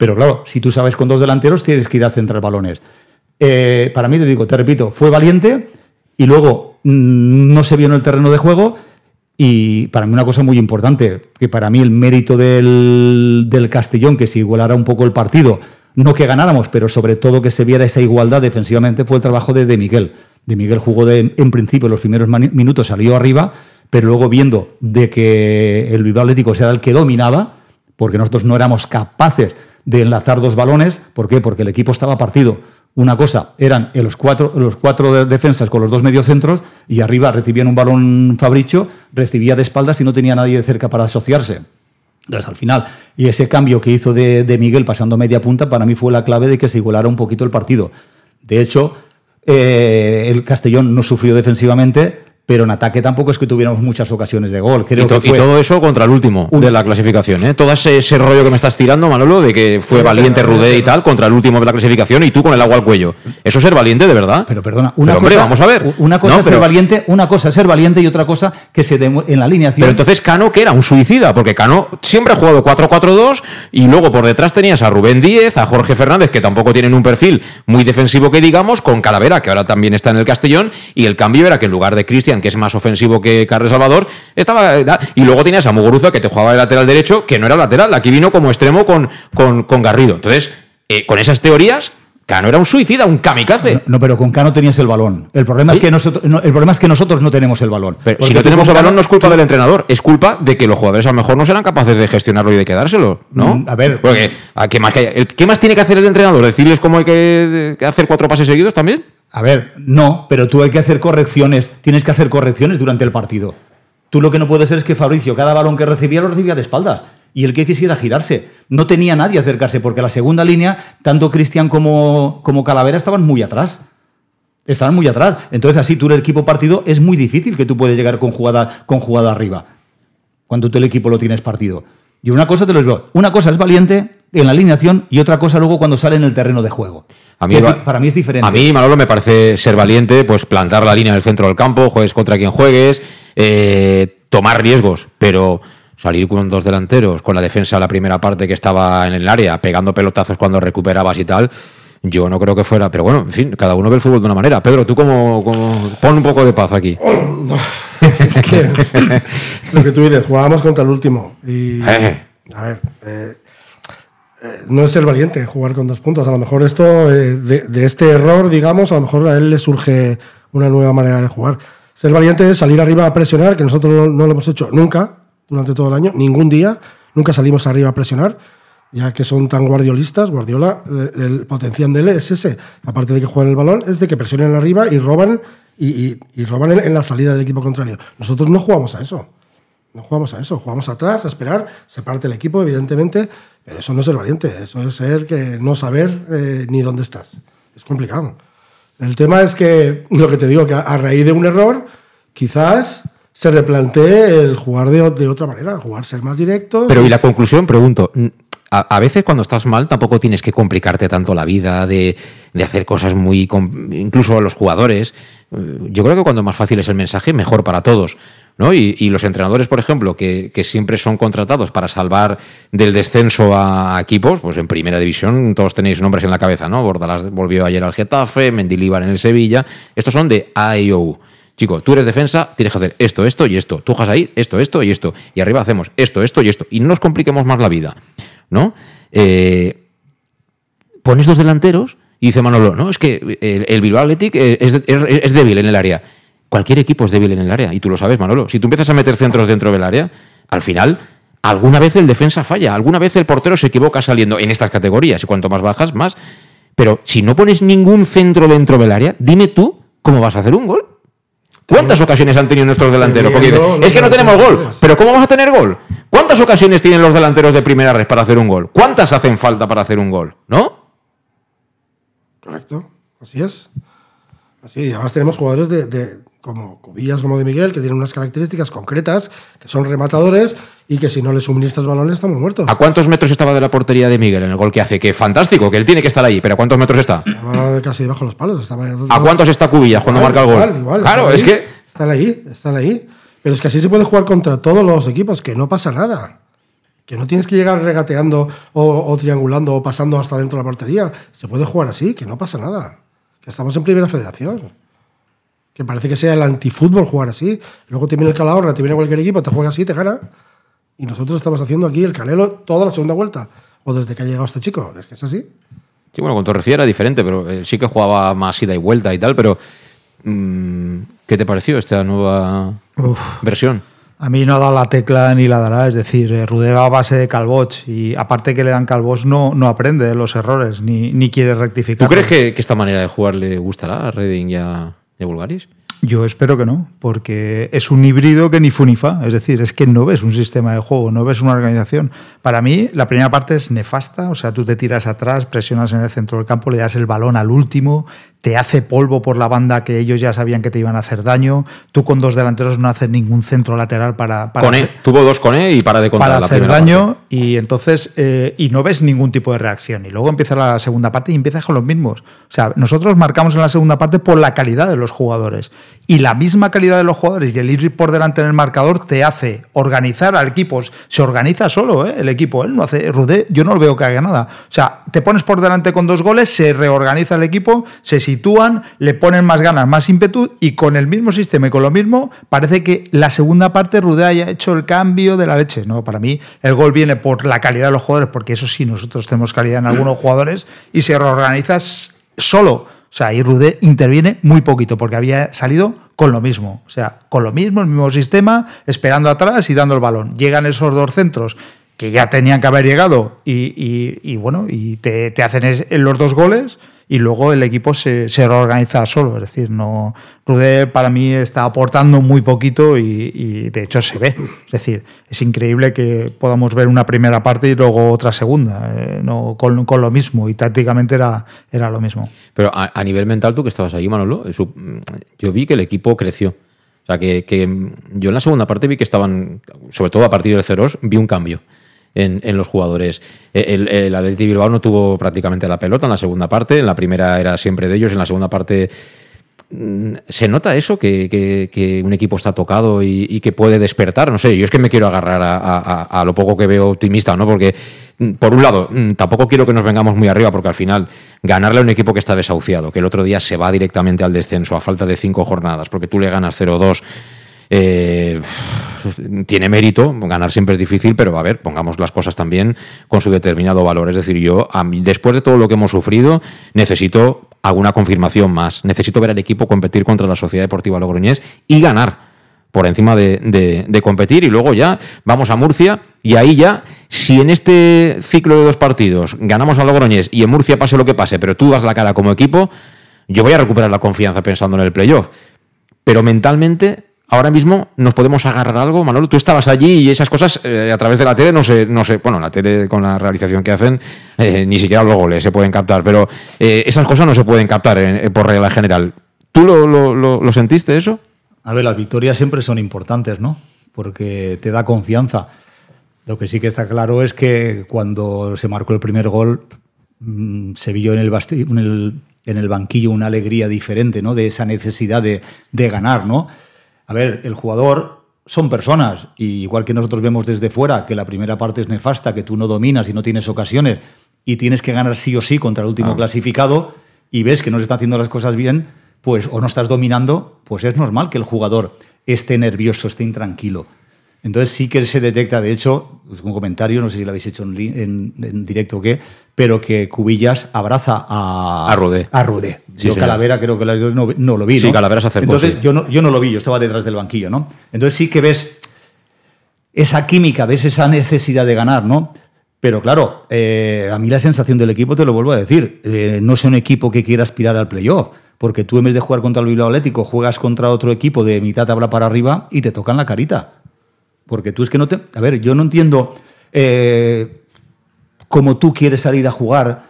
[SPEAKER 2] Pero claro, si tú sabes con dos delanteros, tienes que ir a centrar balones. Eh, para mí, te digo, te repito, fue valiente y luego mm, no se vio en el terreno de juego. Y para mí una cosa muy importante, que para mí el mérito del, Castellón, que se igualara un poco el partido, no que ganáramos, pero sobre todo que se viera esa igualdad defensivamente, fue el trabajo de Miguel. De Miguel jugó de, en principio los primeros minutos, salió arriba, pero luego viendo de que el Bilbao Atlético era el que dominaba, porque nosotros no éramos capaces de enlazar dos balones. ¿Por qué? Porque el equipo estaba partido. Una cosa eran los cuatro, los cuatro de- defensas con los dos mediocentros y arriba recibían un balón Fabricio, recibía de espaldas y no tenía nadie de cerca para asociarse. Entonces, al final, y ese cambio que hizo de, de Miguel pasando media punta, para mí fue la clave de que se igualara un poquito el partido. De hecho, eh, el Castellón no sufrió defensivamente, pero en ataque tampoco es que tuviéramos muchas ocasiones de gol. Creo
[SPEAKER 1] y, to-
[SPEAKER 2] que
[SPEAKER 1] y todo eso contra el último de la clasificación, ¿eh? Todo ese, ese rollo que me estás tirando, Manolo, de que fue valiente Rudé y tal contra el último de la clasificación y tú con el agua al cuello. ¿Eso es ser valiente de verdad?
[SPEAKER 2] Pero perdona, una
[SPEAKER 1] hombre,
[SPEAKER 2] cosa,
[SPEAKER 1] vamos a ver.
[SPEAKER 2] Una cosa
[SPEAKER 1] No,
[SPEAKER 2] es ser valiente, una cosa es ser valiente y otra cosa que se demu- en la alineación.
[SPEAKER 1] Pero entonces Cano, que era un suicida, porque Cano siempre ha jugado 4-4-2 y luego por detrás tenías a Rubén Díez, a Jorge Fernández, que tampoco tienen un perfil muy defensivo que digamos, con Calavera, que ahora también está en el Castellón, y el cambio era que en lugar de Cristian, que es más ofensivo que Carles Salvador, estaba... Y luego tenías a Muguruza, que te jugaba de lateral derecho, que no era lateral, aquí vino como extremo con, con, con Garrido. Entonces, eh, con esas teorías, Cano era un suicida, un kamikaze.
[SPEAKER 2] No, pero con Cano tenías el balón. El problema, es que nosotros, no, el problema es que nosotros no tenemos el balón.
[SPEAKER 1] Pero si no tenemos el balón no es culpa del entrenador, es culpa de que los jugadores a lo mejor no serán capaces de gestionarlo y de quedárselo, ¿no?
[SPEAKER 2] Mm, a ver.
[SPEAKER 1] Porque, ¿a qué, más que ¿qué más tiene que hacer el entrenador? ¿Decirles cómo hay que hacer cuatro pases seguidos también?
[SPEAKER 2] A ver, no, pero tú hay que hacer correcciones, tienes que hacer correcciones durante el partido. Tú lo que no puede ser es que Fabricio cada balón que recibía lo recibía de espaldas. Y el que quisiera girarse. No tenía nadie acercarse, porque la segunda línea, tanto Cristian como, como Calavera estaban muy atrás. Estaban muy atrás. Entonces, así tú el equipo partido es muy difícil que tú puedes llegar con jugada, con jugada arriba. Cuando tú el equipo lo tienes partido. Y una cosa te lo digo, una cosa es valiente en la alineación y otra cosa luego cuando sale en el terreno de juego.
[SPEAKER 1] A mí
[SPEAKER 2] Es para mí es diferente.
[SPEAKER 1] A mí, Manolo, me parece ser valiente, pues plantar la línea en el centro del campo, juegues contra quien juegues, eh, tomar riesgos, pero salir con dos delanteros, con la defensa la primera parte que estaba en el área, pegando pelotazos cuando recuperabas y tal, yo no creo que fuera. Pero bueno, en fin, cada uno ve el fútbol de una manera. Pedro, tú como, como pon un poco de paz aquí.
[SPEAKER 4] Es que lo que tú dices, jugábamos contra el último. Y,
[SPEAKER 1] Eh.
[SPEAKER 4] a ver, eh, no es ser valiente jugar con dos puntos. A lo mejor esto, eh, de, este error, digamos, a lo mejor a él le surge una nueva manera de jugar. Ser valiente es salir arriba a presionar, que nosotros no, lo hemos hecho nunca durante todo el año, ningún día. Nunca salimos arriba a presionar, ya que son tan guardiolistas. Guardiola, eh, el potencial de él es ese. Aparte de que juegan el balón, es de que presionen arriba y roban y, roban en la salida del equipo contrario. Nosotros no jugamos a eso. No jugamos a eso. Jugamos atrás, a esperar, se parte el equipo, evidentemente, pero eso no es ser valiente. Eso es ser que no saber eh, ni dónde estás. Es complicado. El tema es que, lo que te digo, que a, a raíz de un error, quizás se replantee el jugar de, de otra manera, jugar ser más directo.
[SPEAKER 1] Pero y la conclusión, pregunto, a, a veces cuando estás mal tampoco tienes que complicarte tanto la vida, de, de hacer cosas muy... incluso los jugadores. Eh, Yo creo que cuando más fácil es el mensaje, mejor para todos. ¿No? Y, los entrenadores, por ejemplo, que, siempre son contratados para salvar del descenso a equipos, pues en primera división todos tenéis nombres en la cabeza, ¿no? Bordalás volvió ayer al Getafe, Mendilíbar en el Sevilla. Estos son de A y O. Chico, tú eres defensa, tienes que hacer esto, esto y esto. Tú ahí, esto, esto y esto. Y arriba hacemos esto, esto y esto. Y no nos compliquemos más la vida, ¿no? Eh, pones dos delanteros y dice Manolo, no, es que el, Bilbao Athletic es débil en el área. Cualquier equipo es débil en el área, y tú lo sabes, Manolo. Si tú empiezas a meter centros dentro del área, al final, alguna vez el defensa falla, alguna vez el portero se equivoca saliendo en estas categorías, y cuanto más bajas, más. Pero si no pones ningún centro dentro del área, dime tú cómo vas a hacer un gol. ¿Cuántas ocasiones han tenido nuestros delanteros? Porque dicen, es que no tenemos gol. Pero ¿cómo vamos a tener gol? ¿Cuántas ocasiones tienen los delanteros de primera red para hacer un gol? ¿Cuántas hacen falta para hacer un gol? ¿No?
[SPEAKER 4] Correcto, así es. Así, y además tenemos jugadores de, de- como Cubillas, como de Miguel, que tienen unas características concretas, que son rematadores y que si no les suministras balones estamos muertos.
[SPEAKER 1] ¿A cuántos metros estaba de la portería de Miguel en el gol que hace? Que fantástico, que él tiene que estar ahí, pero ¿a cuántos metros está?
[SPEAKER 4] Estaba casi debajo de los palos. Estaba
[SPEAKER 1] ¿A cuántos está Cubillas cuando
[SPEAKER 4] Igual,
[SPEAKER 1] marca el gol?
[SPEAKER 4] igual, igual,
[SPEAKER 1] claro, es
[SPEAKER 4] ahí,
[SPEAKER 1] que
[SPEAKER 4] Están ahí, están ahí. Pero es que así se puede jugar contra todos los equipos, que no pasa nada. Que no tienes que llegar regateando o, o triangulando o pasando hasta dentro de la portería. Se puede jugar así, que no pasa nada. Que estamos en primera federación. Que parece que sea el antifútbol jugar así. Luego te viene el Calahorra, te viene cualquier equipo, te juega así, te gana. Y nosotros estamos haciendo aquí el Canelo toda la segunda vuelta. O desde que ha llegado este chico. Es que es así.
[SPEAKER 1] Sí, bueno, con Torrecilla era diferente, pero eh, sí que jugaba más ida y vuelta y tal, pero mm, ¿qué te pareció esta nueva versión?
[SPEAKER 3] A mí no ha dado la tecla ni la dará, es decir, eh, a base de Calvoch y aparte que le dan Calvoch no, no aprende de los errores ni, ni quiere rectificar.
[SPEAKER 1] ¿Tú crees que, que esta manera de jugar le gustará a Reading y a Bulgaris?
[SPEAKER 3] Yo espero que no, porque es un híbrido que ni fu ni fa. Es decir, es que no ves un sistema de juego, no ves una organización. Para mí, la primera parte es nefasta, o sea, tú te tiras atrás, presionas en el centro del campo, le das el balón al último, te hace polvo por la banda que ellos ya sabían que te iban a hacer daño. Tú con dos delanteros no haces ningún centro lateral para. para
[SPEAKER 1] Cone, tuvo dos con E y para de contar
[SPEAKER 3] para
[SPEAKER 1] la
[SPEAKER 3] hacer daño y entonces eh, y no ves ningún tipo de reacción y luego empieza la segunda parte y empiezas con los mismos o sea nosotros marcamos en la segunda parte por la calidad de los jugadores y la misma calidad de los jugadores y el ir por delante en el marcador te hace organizar al equipo se organiza solo ¿eh? el equipo él no hace Rudé yo no lo veo que haga nada o sea te pones por delante con dos goles se reorganiza el equipo se sitúan le ponen más ganas más ímpetu y con el mismo sistema y con lo mismo parece que la segunda parte Rudé haya hecho el cambio de la leche no para mí el gol viene por la calidad de los jugadores, porque eso sí, nosotros tenemos calidad en algunos jugadores, y se reorganiza solo. O sea, y Rudé interviene muy poquito, porque había salido con lo mismo. O sea, con lo mismo, el mismo sistema, esperando atrás y dando el balón. Llegan esos dos centros que ya tenían que haber llegado y, y- y bueno, y te, te hacen los dos goles y luego el equipo se, se reorganiza solo. Es decir, no Rudé para mí está aportando muy poquito y, y de hecho se ve. Es decir, es increíble que podamos ver una primera parte y luego otra segunda, eh, no, con, con lo mismo y tácticamente era, era lo mismo.
[SPEAKER 1] Pero a, a nivel mental, tú que estabas ahí, Manolo, eso, yo vi que el equipo creció. O sea, que, que, yo en la segunda parte vi que estaban, sobre todo a partir del 0 vi un cambio en, en los jugadores. Eh, El, el Bilbao no tuvo prácticamente la pelota en la segunda parte, en la primera era siempre de ellos, en la segunda parte mm, ¿Se nota eso? Que, que- que un equipo está tocado y, que puede despertar. No sé, yo es que me quiero agarrar a- a lo poco que veo optimista, ¿no? Porque, mm, por un lado, mm, tampoco quiero que nos vengamos muy arriba, porque al final, ganarle a un equipo que está desahuciado, que el otro día se va directamente al descenso a falta de cinco jornadas, porque tú le ganas 0-2. Eh, tiene mérito, ganar siempre es difícil, pero a ver, pongamos las cosas también con su determinado valor. Es decir, yo, después de todo lo que hemos sufrido, necesito alguna confirmación más. Necesito ver al equipo competir contra la Sociedad Deportiva Logroñés y ganar por encima de- de competir. Y luego ya vamos a Murcia y ahí ya, si en este ciclo de dos partidos ganamos a Logroñés y en Murcia pase lo que pase, pero tú das la cara como equipo, yo voy a recuperar la confianza pensando en el playoff. Pero mentalmente, ahora mismo nos podemos agarrar algo. Manolo, tú estabas allí y esas cosas eh, a través de la tele, no sé, no sé, bueno, la tele con la realización que hacen, eh, ni siquiera los goles se pueden captar, pero eh, esas cosas no se pueden captar por regla general. ¿Tú lo, sentiste eso?
[SPEAKER 2] A ver, las victorias siempre son importantes, ¿no? Porque te da confianza. Lo que sí que está claro es que cuando se marcó el primer gol, mm, se vio en el, en banquillo una alegría diferente, ¿no? De esa necesidad de, de ganar, ¿no? A ver, el jugador son personas, y igual que nosotros vemos desde fuera que la primera parte es nefasta, que tú no dominas y no tienes ocasiones, y tienes que ganar sí o sí contra el último
[SPEAKER 1] Ah.
[SPEAKER 2] clasificado, y ves que no se están haciendo las cosas bien, pues o no estás dominando, pues es normal que el jugador esté nervioso, esté intranquilo. Entonces sí que se detecta, de hecho, un comentario, no sé si lo habéis hecho en, li- en- en directo o qué, pero que Cubillas abraza a,
[SPEAKER 1] A Rudé.
[SPEAKER 2] A Rudé.
[SPEAKER 1] Sí,
[SPEAKER 2] yo. Calavera creo que las dos no, no lo vi.
[SPEAKER 1] Sí,
[SPEAKER 2] ¿no?
[SPEAKER 1] Calavera se acercó,
[SPEAKER 2] Entonces yo, no, yo no lo vi, yo estaba detrás del banquillo, ¿no? Entonces sí que ves esa química, ves esa necesidad de ganar, ¿no? Pero claro, eh, a mí la sensación del equipo, te lo vuelvo a decir, eh, no es un equipo que quiera aspirar al playoff, porque tú en vez de jugar contra el Bilbao Atlético, juegas contra otro equipo de mitad tabla para arriba y te tocan la carita. Porque tú es que no te... A ver, yo no entiendo eh, cómo tú quieres salir a jugar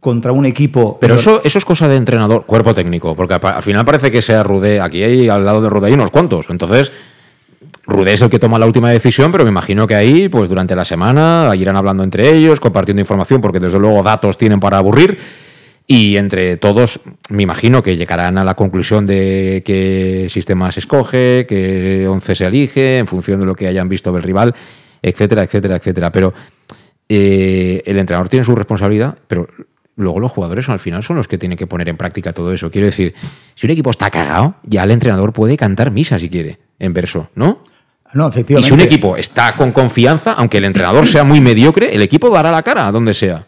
[SPEAKER 2] contra un equipo...
[SPEAKER 1] Pero eso, eso es cosa de entrenador, cuerpo técnico, porque al final parece que sea Rudé, aquí hay al lado de Rudé hay unos cuantos. Entonces, Rudé es el que toma la última decisión, pero me imagino que ahí, pues durante la semana, irán hablando entre ellos, compartiendo información, porque desde luego datos tienen para aburrir. Y entre todos, me imagino que llegarán a la conclusión de qué sistema se escoge, qué once se elige, en función de lo que hayan visto del rival, etcétera, etcétera, etcétera. Pero eh, el entrenador tiene su responsabilidad, pero luego los jugadores al final son los que tienen que poner en práctica todo eso. Quiero decir, si un equipo está cagado, ya el entrenador puede cantar misa si quiere, en verso, ¿no?
[SPEAKER 2] No,
[SPEAKER 1] Y
[SPEAKER 2] efectivamente.
[SPEAKER 1] si un equipo está con confianza, aunque el entrenador sea muy mediocre, el equipo dará la cara a donde sea.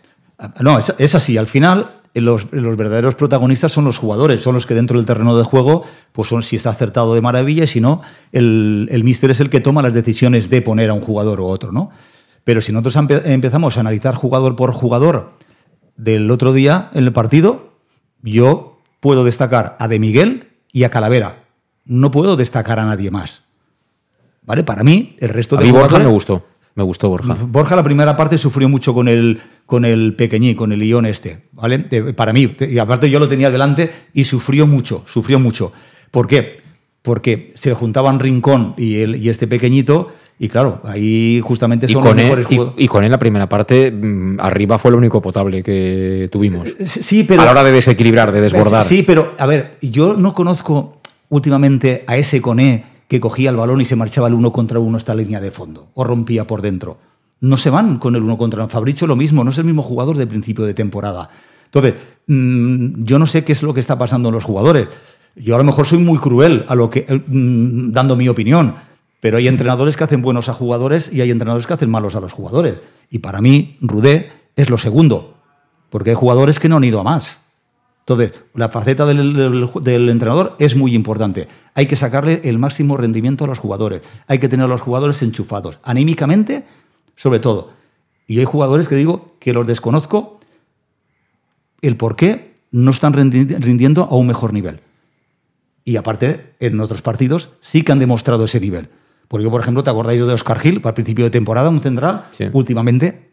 [SPEAKER 2] No, es, es así. Al final, los, los verdaderos protagonistas son los jugadores, son los que dentro del terreno de juego, pues son si está acertado de maravilla y si no, el, el míster es el que toma las decisiones de poner a un jugador u otro, ¿no? Pero si nosotros empe- empezamos a analizar jugador por jugador del otro día en el partido, yo puedo destacar a De Miguel y a Calavera. No puedo destacar a nadie más. ¿Vale? Para mí, el resto
[SPEAKER 1] A
[SPEAKER 2] de
[SPEAKER 1] mí Borja me gustó. Me gustó Borja.
[SPEAKER 2] Borja la primera parte sufrió mucho con el, con el pequeñí, con el Ion este, ¿vale? De- para mí, y aparte yo lo tenía delante y sufrió mucho, sufrió mucho. ¿Por qué? Porque se juntaban Rincón y, el, y este pequeñito y claro, ahí justamente
[SPEAKER 1] Y
[SPEAKER 2] son
[SPEAKER 1] con,
[SPEAKER 2] los
[SPEAKER 1] él,
[SPEAKER 2] mejores
[SPEAKER 1] y,
[SPEAKER 2] jugadores.
[SPEAKER 1] y con él la primera parte, mm, arriba fue lo único potable que tuvimos.
[SPEAKER 2] Sí, pero...
[SPEAKER 1] a la hora de desequilibrar, de desbordar.
[SPEAKER 2] Sí, pero a ver, yo no conozco últimamente a ese Coné que cogía el balón y se marchaba el uno contra uno esta línea de fondo o rompía por dentro. No se van con el uno contra uno. Fabricio lo mismo, no es el mismo jugador de principio de temporada. Entonces, mm, yo no sé qué es lo que está pasando en los jugadores. Yo a lo mejor soy muy cruel a lo que, eh, mm, dando mi opinión, pero hay entrenadores que hacen buenos a jugadores y hay entrenadores que hacen malos a los jugadores. Y para mí, Rudé es lo segundo, porque hay jugadores que no han ido a más. Entonces, la faceta del, del- del entrenador es muy importante. Hay que sacarle el máximo rendimiento a los jugadores. Hay que tener a los jugadores enchufados, anímicamente, sobre todo. Y hay jugadores que digo que los desconozco el por qué no están rindiendo a un mejor nivel. Y aparte, en otros partidos sí que han demostrado ese nivel. Porque yo, por ejemplo, ¿te acordáis de Oscar Gil para el principio de temporada, un central? Últimamente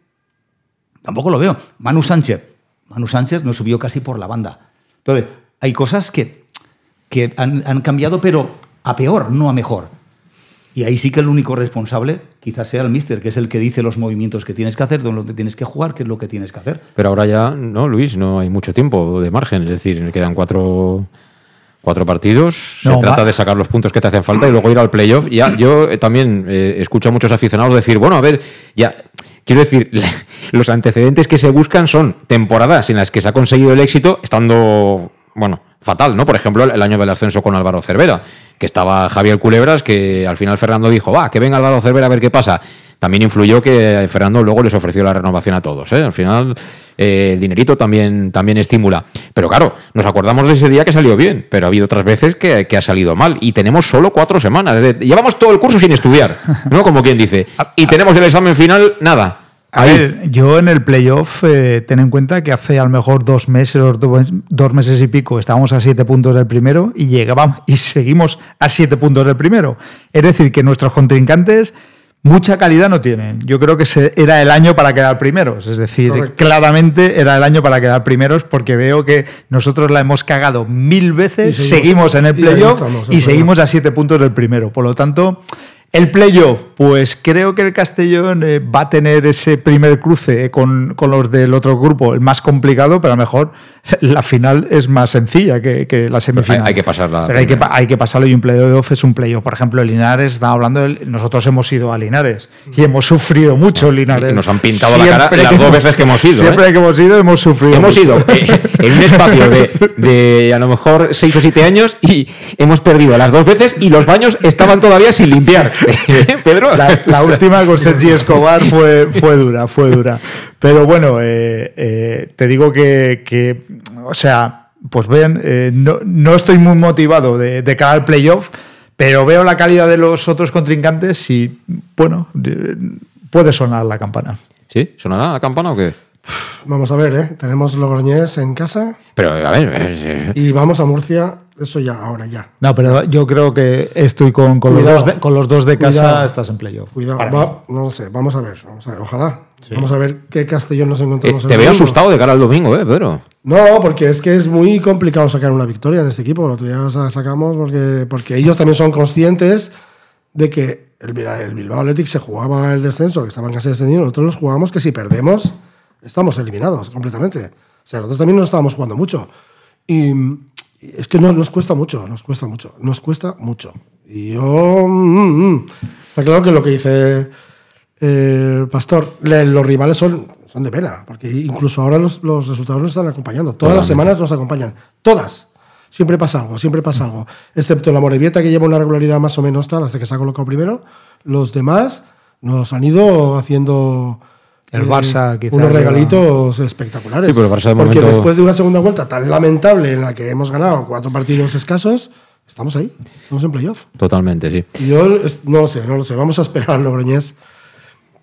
[SPEAKER 2] tampoco lo veo. Manu Sánchez. Manu Sánchez nos subió casi por la banda. Entonces, hay cosas que, que han, han cambiado, pero a peor, no a mejor. Y ahí sí que el único responsable quizás sea el míster, que es el que dice los movimientos que tienes que hacer, dónde tienes que jugar, qué es lo que tienes que hacer.
[SPEAKER 1] Pero ahora ya, no, Luis, no hay mucho tiempo de margen. Es decir, quedan cuatro, cuatro partidos.
[SPEAKER 3] No,
[SPEAKER 1] se trata
[SPEAKER 3] va-
[SPEAKER 1] de sacar los puntos que te hacen falta y luego ir al playoff. Ya, yo eh, también eh, escucho a muchos aficionados decir, bueno, a ver, ya. Quiero decir, los antecedentes que se buscan son temporadas en las que se ha conseguido el éxito estando, bueno, fatal, ¿no? Por ejemplo, el año del ascenso con Álvaro Cervera, que estaba Javier Culebras, que al final Fernando dijo, va, que venga Álvaro Cervera a ver qué pasa. También influyó que Fernando luego les ofreció la renovación a todos. ¿eh? Al final, eh, el dinerito también, también estimula. Pero claro, nos acordamos de ese día que salió bien, pero ha habido otras veces que, que ha salido mal. Y tenemos solo cuatro semanas. Llevamos todo el curso sin estudiar, ¿no? Como quien dice. Y tenemos el examen final, nada.
[SPEAKER 3] A ver, yo en el playoff, eh, ten en cuenta que hace a lo mejor dos meses o dos, dos meses y pico estábamos a siete puntos del primero y llegábamos y seguimos a siete puntos del primero. Es decir, que nuestros contrincantes mucha calidad no tienen. Yo creo que se- era el año para quedar primeros. Es decir,
[SPEAKER 4] Correcto.
[SPEAKER 3] claramente era el año para quedar primeros porque veo que nosotros la hemos cagado mil veces, seguimos,
[SPEAKER 4] seguimos-
[SPEAKER 3] en el playoff y seguimos a siete puntos del primero. Por lo tanto, el playoff, pues creo que el Castellón eh, va a tener ese primer cruce eh, con, con los del otro grupo, el más complicado, pero a lo mejor la final es más sencilla que, que la semifinal.
[SPEAKER 1] hay- hay que pasarla
[SPEAKER 3] Pero hay que, hay que pasarlo y un playoff es un playoff. Por ejemplo, el Linares, estaba hablando, del- nosotros hemos ido a Linares y hemos sufrido mucho Linares.
[SPEAKER 1] Y nos han pintado la cara las dos veces que hemos ido,
[SPEAKER 3] Siempre
[SPEAKER 1] ¿eh?
[SPEAKER 3] que hemos ido, hemos sufrido.
[SPEAKER 1] Hemos
[SPEAKER 3] mucho.
[SPEAKER 1] ido en un espacio de, de a lo mejor seis o siete años y hemos perdido las dos veces y los baños estaban todavía sin limpiar. Pedro.
[SPEAKER 3] La, la última con Sergi Escobar fue, fue dura, fue dura. Pero bueno, eh, eh, te digo que, que, o sea, pues ven, eh, no, no estoy muy motivado de, de cara al playoff, pero veo la calidad de los otros contrincantes y, bueno, puede sonar la campana.
[SPEAKER 1] ¿Sí? ¿Sonará la campana o qué?
[SPEAKER 4] Vamos a ver, ¿eh? Tenemos Logroñés en casa
[SPEAKER 1] Pero, a ver,
[SPEAKER 4] y vamos a Murcia, eso ya, ahora ya.
[SPEAKER 3] No, pero yo creo que estoy con, con los,
[SPEAKER 4] Cuidado.
[SPEAKER 3] dos de, con los dos de casa,
[SPEAKER 4] Cuidado.
[SPEAKER 3] estás en playoff.
[SPEAKER 4] Cuidado, va- no lo sé, vamos a ver, vamos a ver, ojalá. Vamos a ver qué Castellón nos
[SPEAKER 1] eh,
[SPEAKER 4] encontramos. el
[SPEAKER 1] te veo
[SPEAKER 4] domingo.
[SPEAKER 1] asustado de cara al domingo, ¿eh, Pedro?
[SPEAKER 4] No, porque es que es muy complicado sacar una victoria en este equipo. Lo otro día la sacamos porque, porque ellos también son conscientes de que el, Bilbao- el Bilbao Athletic se jugaba el descenso, que estaban casi descendidos. Nosotros nos jugábamos que si perdemos, estamos eliminados completamente. O sea, nosotros también nos estábamos jugando mucho. Y es que no, nos cuesta mucho, nos cuesta mucho, nos cuesta mucho. Y yo. mm, mm. está claro que lo que dice eh, Pastor, le- los rivales son, son de pena, porque incluso ahora los, los resultados nos están acompañando. Todas las semanas nos acompañan, todas. Siempre pasa algo, siempre pasa algo. Excepto la Morevieta, que lleva una regularidad más o menos tal, hasta que se ha colocado primero. Los demás nos han ido haciendo
[SPEAKER 3] El Barça, quizá,
[SPEAKER 4] unos regalitos espectaculares.
[SPEAKER 1] Sí, pero el Barça de
[SPEAKER 4] Porque
[SPEAKER 1] momento-
[SPEAKER 4] después de una segunda vuelta tan lamentable en la que hemos ganado cuatro partidos escasos, estamos ahí, estamos en playoff.
[SPEAKER 1] Totalmente, sí.
[SPEAKER 4] Y yo no lo sé, no lo sé. Vamos a esperar al Logroñés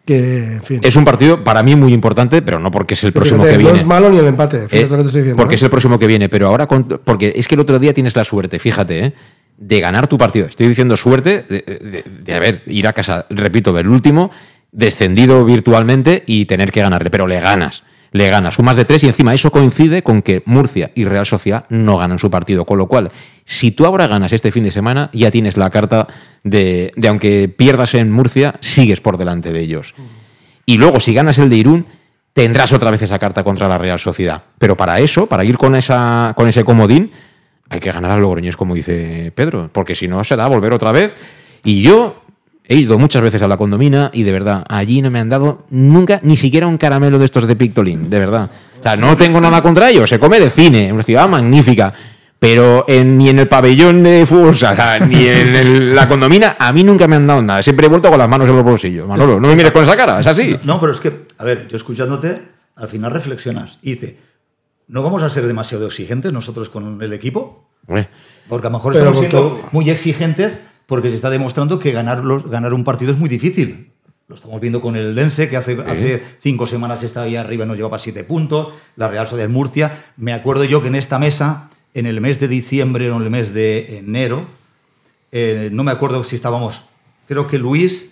[SPEAKER 4] que, en fin.
[SPEAKER 1] Es un partido para mí muy importante, pero no porque es el próximo
[SPEAKER 4] Fíjate,
[SPEAKER 1] que
[SPEAKER 4] No
[SPEAKER 1] viene.
[SPEAKER 4] es malo ni el empate, fíjate
[SPEAKER 1] Eh,
[SPEAKER 4] lo que te estoy diciendo.
[SPEAKER 1] porque
[SPEAKER 4] ¿eh?
[SPEAKER 1] es el próximo que viene, pero ahora, con- porque es que el otro día tienes la suerte, fíjate, ¿eh? de ganar tu partido. Estoy diciendo suerte de, de- de, a ver, ir a casa, repito, del último, descendido virtualmente y tener que ganarle, pero le ganas. Le ganas, sumas de tres y encima eso coincide con que Murcia y Real Sociedad no ganan su partido. Con lo cual, si tú ahora ganas este fin de semana, ya tienes la carta de, de aunque pierdas en Murcia, sigues por delante de ellos. Y luego, si ganas el de Irún, tendrás otra vez esa carta contra la Real Sociedad. Pero para eso, para ir con, esa, con ese comodín, hay que ganar al Logroñés, como dice Pedro, porque si no será volver otra vez. Y yo he ido muchas veces a la condomina y de verdad, allí no me han dado nunca ni siquiera un caramelo de estos de Pictolín, de verdad. O sea, no tengo nada contra ellos, se come de cine, una ciudad magnífica. Pero en- ni en el pabellón de fútbol sala, ni en el- la condomina, a mí nunca me han dado nada. Siempre he vuelto con las manos en los bolsillos. Manolo, no me mires con esa cara, es así.
[SPEAKER 2] No, pero es que, a ver, yo escuchándote, al final reflexionas y dice, ¿no vamos a ser demasiado exigentes nosotros con el equipo? Porque a lo mejor
[SPEAKER 4] Pero
[SPEAKER 2] estamos siendo muy exigentes porque se está demostrando que ganar, los- ganar un partido es muy difícil. Lo estamos viendo con el Dense, que hace, hace cinco semanas estaba ahí arriba y nos llevaba siete puntos. La Real Sociedad Murcia. Me acuerdo yo que en esta mesa, en el mes de diciembre o en el mes de enero, eh, no me acuerdo si estábamos, creo que Luis,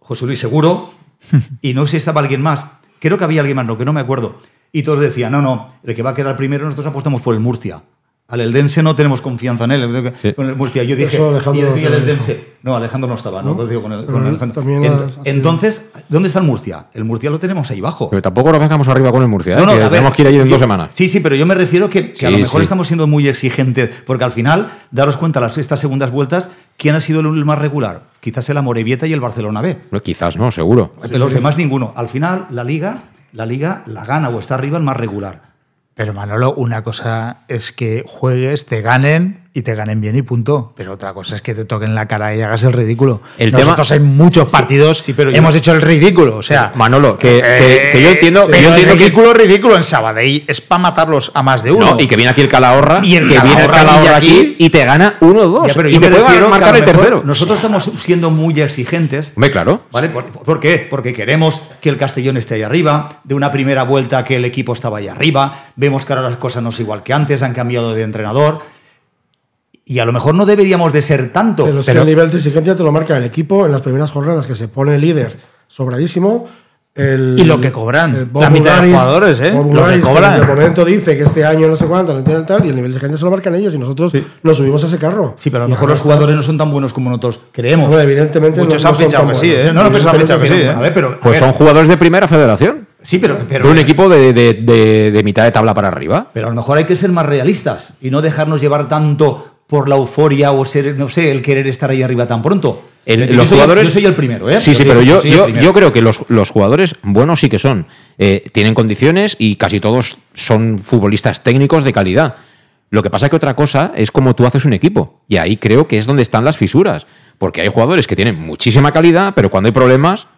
[SPEAKER 2] José Luis Seguro, y no sé si estaba alguien más. Creo que había alguien más, no, que no me acuerdo. Y todos decían, no, no, el que va a quedar primero, nosotros apostamos por el Murcia. Al Eldense no tenemos confianza en él. Con el Murcia, yo dije,
[SPEAKER 4] Alejandro
[SPEAKER 2] y el- el Eldense. No, Alejandro no estaba, no,
[SPEAKER 4] ¿No?
[SPEAKER 2] Con el- con
[SPEAKER 4] también
[SPEAKER 2] Ent- entonces, ¿dónde está el Murcia? El Murcia lo tenemos ahí abajo.
[SPEAKER 1] pero tampoco nos vengamos arriba con el Murcia, ¿eh?
[SPEAKER 2] No, no,
[SPEAKER 1] que
[SPEAKER 2] a ver,
[SPEAKER 1] tenemos que ir allí en
[SPEAKER 2] yo-
[SPEAKER 1] dos semanas.
[SPEAKER 2] Sí, sí, pero yo me refiero que, que a
[SPEAKER 1] Sí,
[SPEAKER 2] lo mejor
[SPEAKER 1] sí.
[SPEAKER 2] estamos siendo muy exigentes, porque al final, daros cuenta, las estas segundas vueltas, ¿quién ha sido el más regular? Quizás el Amorebieta y el Barcelona B.
[SPEAKER 1] No, quizás no, seguro.
[SPEAKER 2] De los demás ninguno. Al final, la liga, la liga la gana o está arriba el más regular.
[SPEAKER 3] Pero Manolo, una cosa es que juegues, te ganen y te ganen bien y punto. Pero otra cosa es que te toquen la cara y hagas el ridículo.
[SPEAKER 1] El
[SPEAKER 3] Nosotros
[SPEAKER 1] tema-
[SPEAKER 3] en muchos partidos
[SPEAKER 2] pero yo-
[SPEAKER 3] hemos hecho el ridículo. O sea,
[SPEAKER 1] Manolo, que, que-
[SPEAKER 3] eh,
[SPEAKER 1] que yo entiendo, yo entiendo
[SPEAKER 3] el
[SPEAKER 1] que
[SPEAKER 3] ridículo, ridículo en Sabadell es para matarlos a más de uno.
[SPEAKER 1] No, y que viene aquí el Calahorra,
[SPEAKER 3] Y el
[SPEAKER 1] que viene el
[SPEAKER 3] Calahorra aquí-
[SPEAKER 1] aquí y te gana 1-2.
[SPEAKER 2] Ya, pero
[SPEAKER 1] y
[SPEAKER 2] yo
[SPEAKER 1] te puede marcar el tercero.
[SPEAKER 2] Nosotros estamos siendo muy exigentes.
[SPEAKER 1] Hombre, claro.
[SPEAKER 2] ¿Vale? ¿Por, por qué? Porque queremos que el Castellón esté ahí arriba, de una primera vuelta que el equipo estaba ahí arriba, vemos que ahora las cosas no son igual que antes, han cambiado de entrenador, y a lo mejor no deberíamos de ser tanto.
[SPEAKER 4] Pero es que el nivel de exigencia te lo marca el equipo en las primeras jornadas que se pone líder sobradísimo. El,
[SPEAKER 3] Y lo que cobran, la mitad de
[SPEAKER 4] Bulgaris-
[SPEAKER 3] jugadores, ¿eh?
[SPEAKER 4] Bob
[SPEAKER 3] Lo que cobran.
[SPEAKER 4] desde el momento dice que este año no sé cuánto, no tiene tal, y el nivel de exigencia se lo marcan ellos y nosotros nos subimos a ese carro.
[SPEAKER 2] Sí, pero a lo mejor los jugadores no son tan buenos como nosotros creemos.
[SPEAKER 4] Hombre, evidentemente
[SPEAKER 2] Muchos
[SPEAKER 4] no-
[SPEAKER 2] han fichado que sí. ¿eh? No, no, pues han fichado que sí, ¿eh? A ver, pero. a
[SPEAKER 1] Pues
[SPEAKER 2] ver,
[SPEAKER 1] son jugadores de primera federación.
[SPEAKER 2] Sí, pero. pero
[SPEAKER 1] de un equipo de, de- de- de mitad de tabla para arriba.
[SPEAKER 2] Pero a lo mejor hay que ser más realistas y no dejarnos llevar tanto por la euforia o ser, no sé, el querer estar ahí arriba tan pronto.
[SPEAKER 1] El-
[SPEAKER 2] Yo
[SPEAKER 1] los
[SPEAKER 2] soy-
[SPEAKER 1] jugadores.
[SPEAKER 2] Yo soy el primero, ¿eh?
[SPEAKER 1] Sí, sí, pero yo, yo, creo que los, los jugadores buenos sí que son. Eh, tienen condiciones y casi todos son futbolistas técnicos de calidad. Lo que pasa que otra cosa es como tú haces un equipo. Y ahí creo que es donde están las fisuras. Porque hay jugadores que tienen muchísima calidad, pero cuando hay problemas,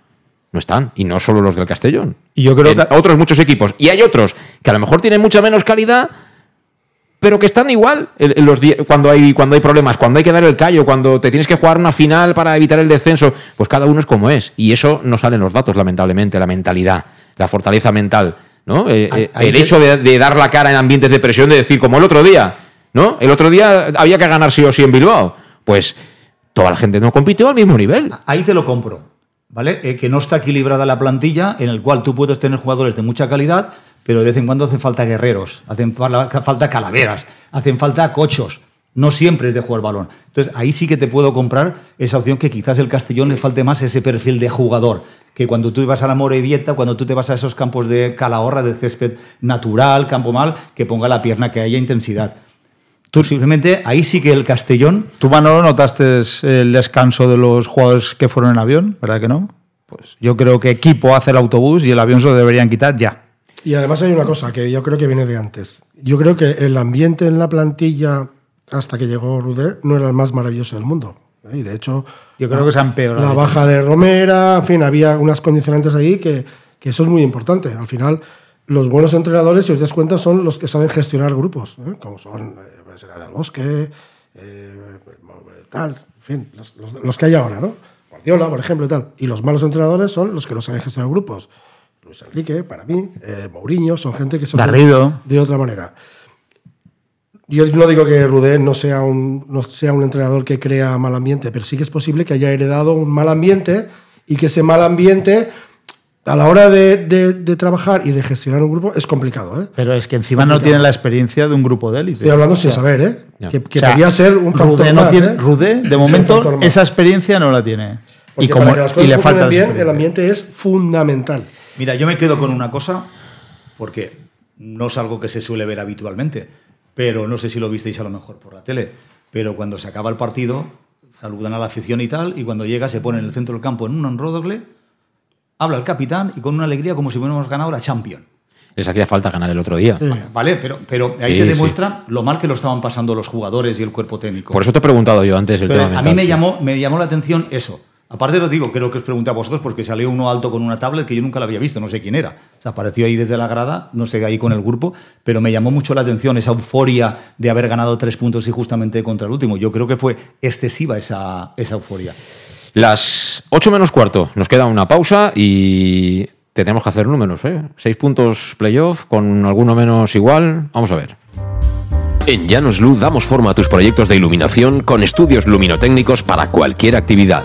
[SPEAKER 1] no están. Y no solo los del Castellón.
[SPEAKER 3] Y yo creo
[SPEAKER 1] En
[SPEAKER 3] que-
[SPEAKER 1] otros muchos equipos. Y hay otros que a lo mejor tienen mucha menos calidad, pero que están igual en- los cuando hay cuando hay problemas, cuando hay que dar el callo, cuando te tienes que jugar una final para evitar el descenso, pues cada uno es como es y eso no sale en los datos lamentablemente, la mentalidad, la fortaleza mental, ¿no? Eh, eh, el
[SPEAKER 2] que-
[SPEAKER 1] hecho de, de dar la cara en ambientes de presión, de decir como el otro día, ¿no? El otro día había que ganar sí o sí en Bilbao, pues toda la gente no compitió al mismo nivel.
[SPEAKER 2] Ahí te lo compro, ¿vale? Eh, que no está equilibrada la plantilla, en el cual tú puedes tener jugadores de mucha calidad, pero de vez en cuando hacen falta guerreros, hacen fa- falta calaveras, hacen falta cochos. No siempre es de jugar balón. Entonces, ahí sí que te puedo comprar esa opción que quizás el Castellón le falte más ese perfil de jugador. Que cuando tú vas a la Morevieta, cuando tú te vas a esos campos de calahorra, de césped natural, campo mal, que ponga la pierna, que haya intensidad. Tú simplemente, ahí sí que el Castellón
[SPEAKER 3] ¿Tú, Manolo, notaste el descanso de los jugadores que fueron en avión? ¿Verdad que no? Pues yo creo que equipo hace el autobús y el avión se lo deberían quitar ya.
[SPEAKER 4] Y además hay una cosa que yo creo que viene de antes. Yo creo que el ambiente en la plantilla hasta que llegó Rudé no era el más maravilloso del mundo. ¿eh? Y de hecho,
[SPEAKER 3] Yo creo que se ha empeorado.
[SPEAKER 4] la baja de Romera, en fin, había unas condicionantes ahí que, que eso es muy importante. Al final, los buenos entrenadores, si os das cuenta, son los que saben gestionar grupos, ¿eh? como son eh, pues, era del Bosque, eh, tal, en fin, los, los- los que hay ahora, ¿no? Guardiola, por ejemplo, y tal. Y los malos entrenadores son los que no saben gestionar grupos. Luis Enrique, para mí, eh, Mourinho, son gente que son
[SPEAKER 3] Garrido.
[SPEAKER 4] de otra manera. Yo no digo que Rudé no sea, un, no sea un entrenador que crea mal ambiente, pero sí que es posible que haya heredado un mal ambiente y que ese mal ambiente a la hora de, de- de trabajar y de gestionar un grupo es complicado. ¿eh?
[SPEAKER 3] Pero es que encima no tienen la experiencia de un grupo de élite.
[SPEAKER 4] Estoy hablando sin
[SPEAKER 3] O sea,
[SPEAKER 4] saber, ¿eh? Que, que
[SPEAKER 3] O sea,
[SPEAKER 4] podría ser un factor
[SPEAKER 3] Rudé no
[SPEAKER 4] más,
[SPEAKER 3] tiene-
[SPEAKER 4] ¿eh?
[SPEAKER 3] Rudé, de momento, esa experiencia no la tiene.
[SPEAKER 4] Porque
[SPEAKER 3] y como
[SPEAKER 4] para que las cosas
[SPEAKER 3] y le falta
[SPEAKER 4] bien, el ambiente es fundamental.
[SPEAKER 2] Mira, yo me quedo con una cosa, porque no es algo que se suele ver habitualmente, pero no sé si lo visteis a lo mejor por la tele, pero cuando se acaba el partido, saludan a la afición y tal, y cuando llega se pone en el centro del campo en un enrodogle, habla el capitán y con una alegría como si hubiéramos ganado la Champions.
[SPEAKER 1] Les hacía falta ganar el otro día.
[SPEAKER 2] Vale, pero, pero ahí
[SPEAKER 1] Sí,
[SPEAKER 2] te
[SPEAKER 1] sí.
[SPEAKER 2] demuestra lo mal que lo estaban pasando los jugadores y el cuerpo técnico.
[SPEAKER 1] Por eso te he preguntado yo antes el
[SPEAKER 2] Entonces,
[SPEAKER 1] tema
[SPEAKER 2] a
[SPEAKER 1] mental.
[SPEAKER 2] mí me llamó, me llamó la atención eso. Aparte lo digo, creo que os pregunté a vosotros porque salió uno alto con una tablet que yo nunca la había visto, no sé quién era. O sea, apareció ahí desde la grada, no sé, ahí con el grupo, pero me llamó mucho la atención esa euforia de haber ganado tres puntos y justamente contra el último. Yo creo que fue excesiva esa, esa euforia.
[SPEAKER 1] Las 8 menos cuarto. Nos queda una pausa y tenemos que hacer números. ¿eh? 6 puntos playoff con alguno menos igual. Vamos a ver.
[SPEAKER 7] En Llanos Luz damos forma a tus proyectos de iluminación con estudios luminotécnicos para cualquier actividad.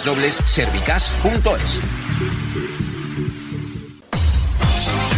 [SPEAKER 8] www.servicas.es.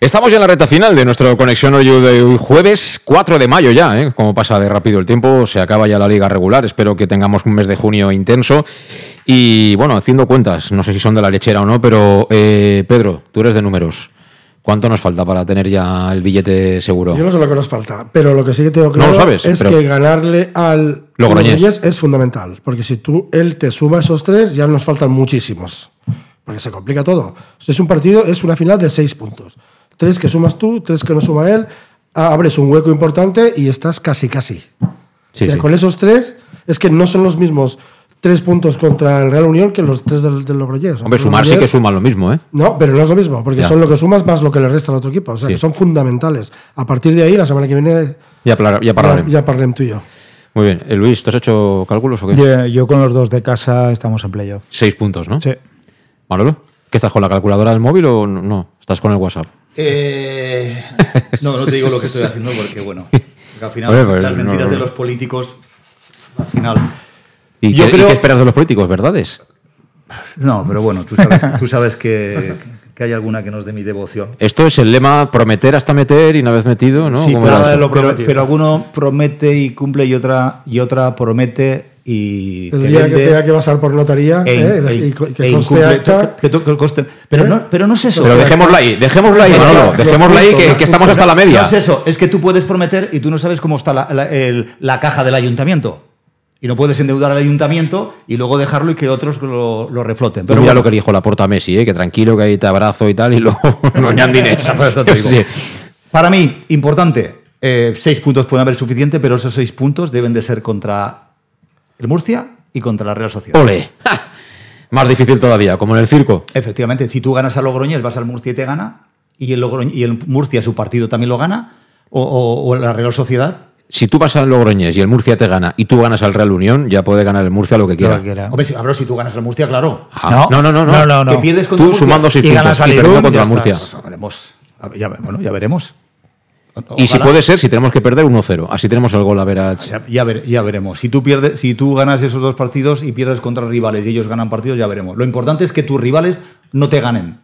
[SPEAKER 1] Estamos ya en la recta final de nuestro Conexión hoy de jueves 4 de mayo ya, ¿eh? Como pasa de rápido el tiempo, se acaba ya la liga regular, espero que tengamos un mes de junio intenso. Y bueno, haciendo cuentas, no sé si son de la lechera o no, pero eh, Pedro, tú eres de números. ¿Cuánto nos falta para tener ya el billete seguro?
[SPEAKER 4] Yo no sé lo que nos falta, pero lo que sí que tengo claro
[SPEAKER 1] No lo sabes,
[SPEAKER 4] es
[SPEAKER 1] pero-
[SPEAKER 4] que ganarle al
[SPEAKER 1] Logroñés.
[SPEAKER 4] Logroñés es fundamental. Porque si tú, él te suma esos tres, ya nos faltan muchísimos. Porque se complica todo. Es un partido, es una final de seis puntos. Tres que sumas tú, tres que no suma él, abres un hueco importante y estás casi, casi.
[SPEAKER 1] Sí,
[SPEAKER 4] Ya
[SPEAKER 1] sí.
[SPEAKER 4] Con esos tres, es que no son los mismos tres puntos contra el Real Unión que los tres del, del Logroñés.
[SPEAKER 1] Hombre, sumar sí que suma lo mismo, ¿eh?
[SPEAKER 4] no, pero no es lo mismo, porque
[SPEAKER 1] Ya.
[SPEAKER 4] son lo que sumas más lo que le resta al otro equipo. O sea,
[SPEAKER 1] Sí.
[SPEAKER 4] que son fundamentales. A partir de ahí, la semana que viene,
[SPEAKER 1] Ya, ya
[SPEAKER 4] ya,
[SPEAKER 1] parlaremos.
[SPEAKER 4] ya parlem tú y yo.
[SPEAKER 1] Muy bien. Eh, Luis, ¿tú has hecho cálculos o qué?
[SPEAKER 3] Yo, yo con los dos de casa estamos en playoff.
[SPEAKER 1] Seis puntos, ¿no?
[SPEAKER 3] Sí.
[SPEAKER 1] Manolo, ¿qué estás con la calculadora del móvil o no? no? ¿Estás con el WhatsApp?
[SPEAKER 2] Eh, no, no te digo lo que estoy haciendo porque, bueno, que al final
[SPEAKER 1] Oye, pues,
[SPEAKER 2] las mentiras
[SPEAKER 1] no, no.
[SPEAKER 2] de los políticos, al final.
[SPEAKER 1] ¿Y,
[SPEAKER 2] Yo
[SPEAKER 1] qué, y
[SPEAKER 2] creo-
[SPEAKER 1] qué esperas de los políticos, verdades?
[SPEAKER 2] No, pero bueno, tú sabes, tú sabes que, que hay alguna que no es de mi devoción.
[SPEAKER 1] Esto es el lema prometer hasta meter y una vez metido, ¿no?
[SPEAKER 2] Sí,
[SPEAKER 1] ¿Cómo
[SPEAKER 2] pero, pero alguno promete y cumple y otra, y otra promete y.
[SPEAKER 4] El
[SPEAKER 2] te
[SPEAKER 4] día que
[SPEAKER 2] vende
[SPEAKER 4] tenga que pasar por notaría,
[SPEAKER 2] e-
[SPEAKER 4] eh,
[SPEAKER 2] e-
[SPEAKER 4] y que
[SPEAKER 2] e incumple-
[SPEAKER 4] acta.
[SPEAKER 2] que to- que conste- pero,
[SPEAKER 4] ¿Eh?
[SPEAKER 2] no, pero no es eso.
[SPEAKER 1] Pero dejémosla ahí, dejémosla ahí,
[SPEAKER 2] que-
[SPEAKER 1] Manolo, dejémosla ahí, que, que estamos hasta la media.
[SPEAKER 2] No es eso, es que tú puedes prometer y tú no sabes cómo está la, la- el- la caja del ayuntamiento. Y no puedes endeudar al ayuntamiento y luego dejarlo y que otros lo, lo refloten.
[SPEAKER 1] Pero mira
[SPEAKER 2] bueno,
[SPEAKER 1] lo que dijo la porta Messi, ¿eh? que tranquilo, que ahí te abrazo y tal, y luego no
[SPEAKER 2] te digo.
[SPEAKER 1] Sí.
[SPEAKER 2] Para mí, importante, eh, seis puntos pueden haber suficiente, pero esos seis puntos deben de ser contra el Murcia y contra la Real Sociedad.
[SPEAKER 1] ¡Ole! ¡Ja! Más difícil todavía, como en el circo.
[SPEAKER 2] Efectivamente, si tú ganas a Logroñés, vas al Murcia y te gana, y el, Logroñ- y el Murcia su partido también lo gana, o, o- o la Real Sociedad.
[SPEAKER 1] Si tú vas al Logroñés y el Murcia te gana y tú ganas al Real Unión, ya puede ganar el Murcia lo que quiera.
[SPEAKER 2] Hombre, si, cabrón, si tú ganas al Murcia, claro.
[SPEAKER 1] Ah, no, no, no, no.
[SPEAKER 2] Que pierdes contra
[SPEAKER 1] Tú
[SPEAKER 2] el Murcia
[SPEAKER 1] sumando seis
[SPEAKER 2] y
[SPEAKER 1] puntos
[SPEAKER 2] ganas al
[SPEAKER 1] y
[SPEAKER 2] Irún,
[SPEAKER 1] contra
[SPEAKER 2] ya
[SPEAKER 1] el Murcia.
[SPEAKER 2] Pues veremos. Ya, bueno, ya veremos.
[SPEAKER 1] Y si puede ser, si tenemos que perder 1-0. Así tenemos el gol a ver
[SPEAKER 2] Ya, ya ver- ya veremos. Si tú, pierdes, si tú ganas esos dos partidos y pierdes contra rivales y ellos ganan partidos, ya veremos. Lo importante es que tus rivales no te ganen.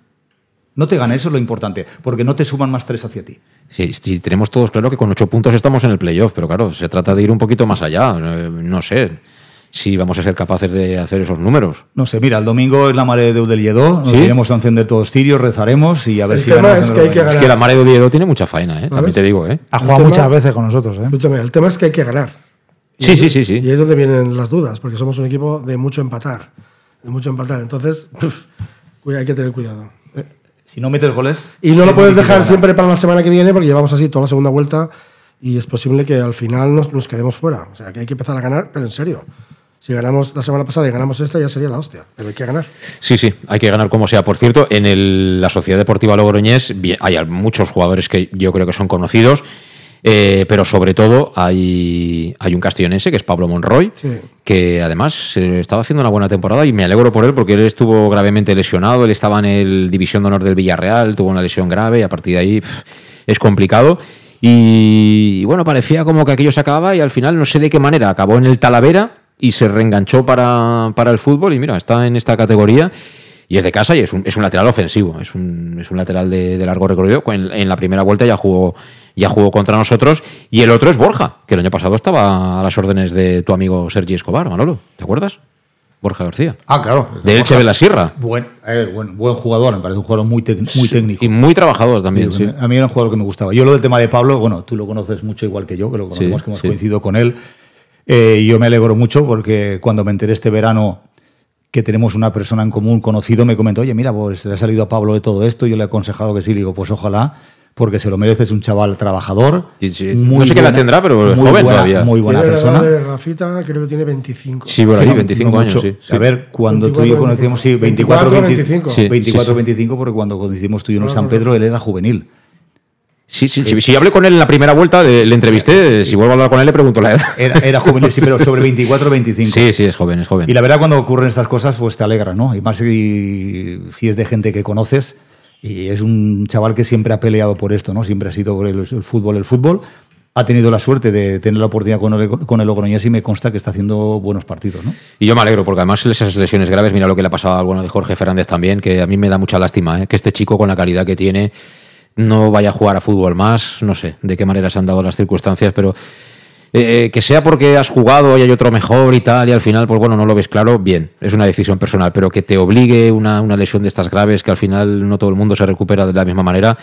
[SPEAKER 2] No te ganen, eso es lo importante, porque no te suman más tres hacia ti.
[SPEAKER 1] Sí, sí, tenemos todos claro que con ocho puntos estamos en el playoff, pero claro, se trata de ir un poquito más allá. Eh, No sé si vamos a ser capaces de hacer esos números.
[SPEAKER 2] No sé, mira, el domingo es la mare de Déu del Lledó, nos
[SPEAKER 1] ¿Sí?
[SPEAKER 2] iremos a encender todos cirios, rezaremos y a ver
[SPEAKER 4] El
[SPEAKER 2] si
[SPEAKER 4] tema es que hay que
[SPEAKER 2] domingo.
[SPEAKER 1] Es que la Mare de Oviedo tiene mucha faena, ¿eh? también te digo. ¿eh?
[SPEAKER 3] Ha jugado
[SPEAKER 4] tema-
[SPEAKER 3] muchas veces con nosotros, ¿eh?
[SPEAKER 4] Escúchame, el tema es que hay que ganar. Y
[SPEAKER 1] Sí, sí, sí, sí.
[SPEAKER 4] Y es donde vienen las dudas, porque somos un equipo de mucho empatar. De mucho empatar. Entonces, hay que tener cuidado.
[SPEAKER 2] Si no metes goles.
[SPEAKER 4] Y no lo
[SPEAKER 2] es
[SPEAKER 4] puedes dejar
[SPEAKER 2] ganar.
[SPEAKER 4] siempre para la semana que viene, porque llevamos así toda la segunda vuelta y es posible que al final nos, nos quedemos fuera. O sea, que hay que empezar a ganar, pero en serio. Si ganamos la semana pasada y ganamos esta, ya sería la hostia. Pero hay que ganar.
[SPEAKER 1] Sí, sí, hay que ganar como sea. Por cierto, en el- la Sociedad Deportiva Logroñés hay muchos jugadores que yo creo que son conocidos, eh, pero sobre todo hay, hay un castellonense que es Pablo Monroy,
[SPEAKER 4] Sí.
[SPEAKER 1] que además eh, estaba haciendo una buena temporada y me alegro por él porque él estuvo gravemente lesionado, él estaba en el División de Honor del Villarreal, tuvo una lesión grave y a partir de ahí pf, es complicado. Y, y bueno, parecía como que aquello se acababa y al final no sé de qué manera acabó en el Talavera y se reenganchó para, para el fútbol y mira, está en esta categoría y es de casa y es un, es un lateral ofensivo, es un, es un lateral de, de largo recorrido. En, en la primera vuelta ya jugó, ya jugó contra nosotros y el otro es Borja, que el año pasado estaba a las órdenes de tu amigo Sergi Escobar, Manolo, ¿te acuerdas? Borja García.
[SPEAKER 2] Ah, claro.
[SPEAKER 1] De Elche de la Sierra.
[SPEAKER 2] Buen, eh, buen, buen jugador, me parece un jugador muy, muy técnico.
[SPEAKER 1] Y muy trabajador también,
[SPEAKER 2] Sí,
[SPEAKER 1] sí.
[SPEAKER 2] A mí era un jugador que me gustaba. Yo lo del tema de Pablo, bueno, tú lo conoces mucho igual que yo, que lo conocemos,
[SPEAKER 1] Sí,
[SPEAKER 2] que hemos coincidido con él. Eh, yo me alegro mucho porque cuando me enteré este verano que tenemos una persona en común conocido, me comentó, oye, mira, pues le ha salido a Pablo de todo esto, yo le he aconsejado que sí, le digo, pues ojalá, porque se lo merece, es un chaval trabajador.
[SPEAKER 1] Sí, sí.
[SPEAKER 2] muy
[SPEAKER 1] No sé qué edad tendrá, pero es
[SPEAKER 2] muy
[SPEAKER 1] joven
[SPEAKER 2] buena-
[SPEAKER 1] todavía.
[SPEAKER 2] Muy buena
[SPEAKER 4] Tiene la
[SPEAKER 2] persona.
[SPEAKER 4] edad de Rafita creo que tiene 25.
[SPEAKER 1] Sí, por ahí,
[SPEAKER 2] Sí, no-
[SPEAKER 1] 25
[SPEAKER 2] no
[SPEAKER 1] años,
[SPEAKER 2] mucho.
[SPEAKER 1] sí. sí.
[SPEAKER 2] A ver, cuando tú y yo
[SPEAKER 4] 24,
[SPEAKER 2] conocíamos, sí,
[SPEAKER 4] 24,
[SPEAKER 2] 24,
[SPEAKER 4] 25.
[SPEAKER 1] Sí,
[SPEAKER 2] 24,
[SPEAKER 1] sí, sí.
[SPEAKER 2] 25, porque cuando conocimos tú y yo en San Pedro, él era juvenil.
[SPEAKER 1] Sí, sí, sí. Si yo hablé con él en la primera vuelta, le, le entrevisté, si vuelvo a hablar con él le pregunto la edad.
[SPEAKER 2] Era, era juvenil, sí, pero sobre 24, 25.
[SPEAKER 1] Sí, sí, es joven, es joven.
[SPEAKER 2] Y la verdad, cuando ocurren estas cosas, pues te alegra, ¿no? Y más si, si es de gente que conoces. Y es un chaval que siempre ha peleado por esto, ¿no? Siempre ha sido por el, el fútbol, el fútbol. Ha tenido la suerte de tener la oportunidad con el, con el Logroñés y me consta que está haciendo buenos partidos, ¿no?
[SPEAKER 1] Y yo me alegro, porque además esas lesiones graves, mira lo que le ha pasado al bueno de Jorge Fernández también, que a mí me da mucha lástima, ¿eh? que este chico con la calidad que tiene no vaya a jugar a fútbol más, no sé de qué manera se han dado las circunstancias, pero eh, que sea porque has jugado y hay otro mejor y tal, y al final, pues bueno, no lo ves claro, bien, es una decisión personal, pero que te obligue una, una lesión de estas graves, que al final no todo el mundo se recupera de la misma manera,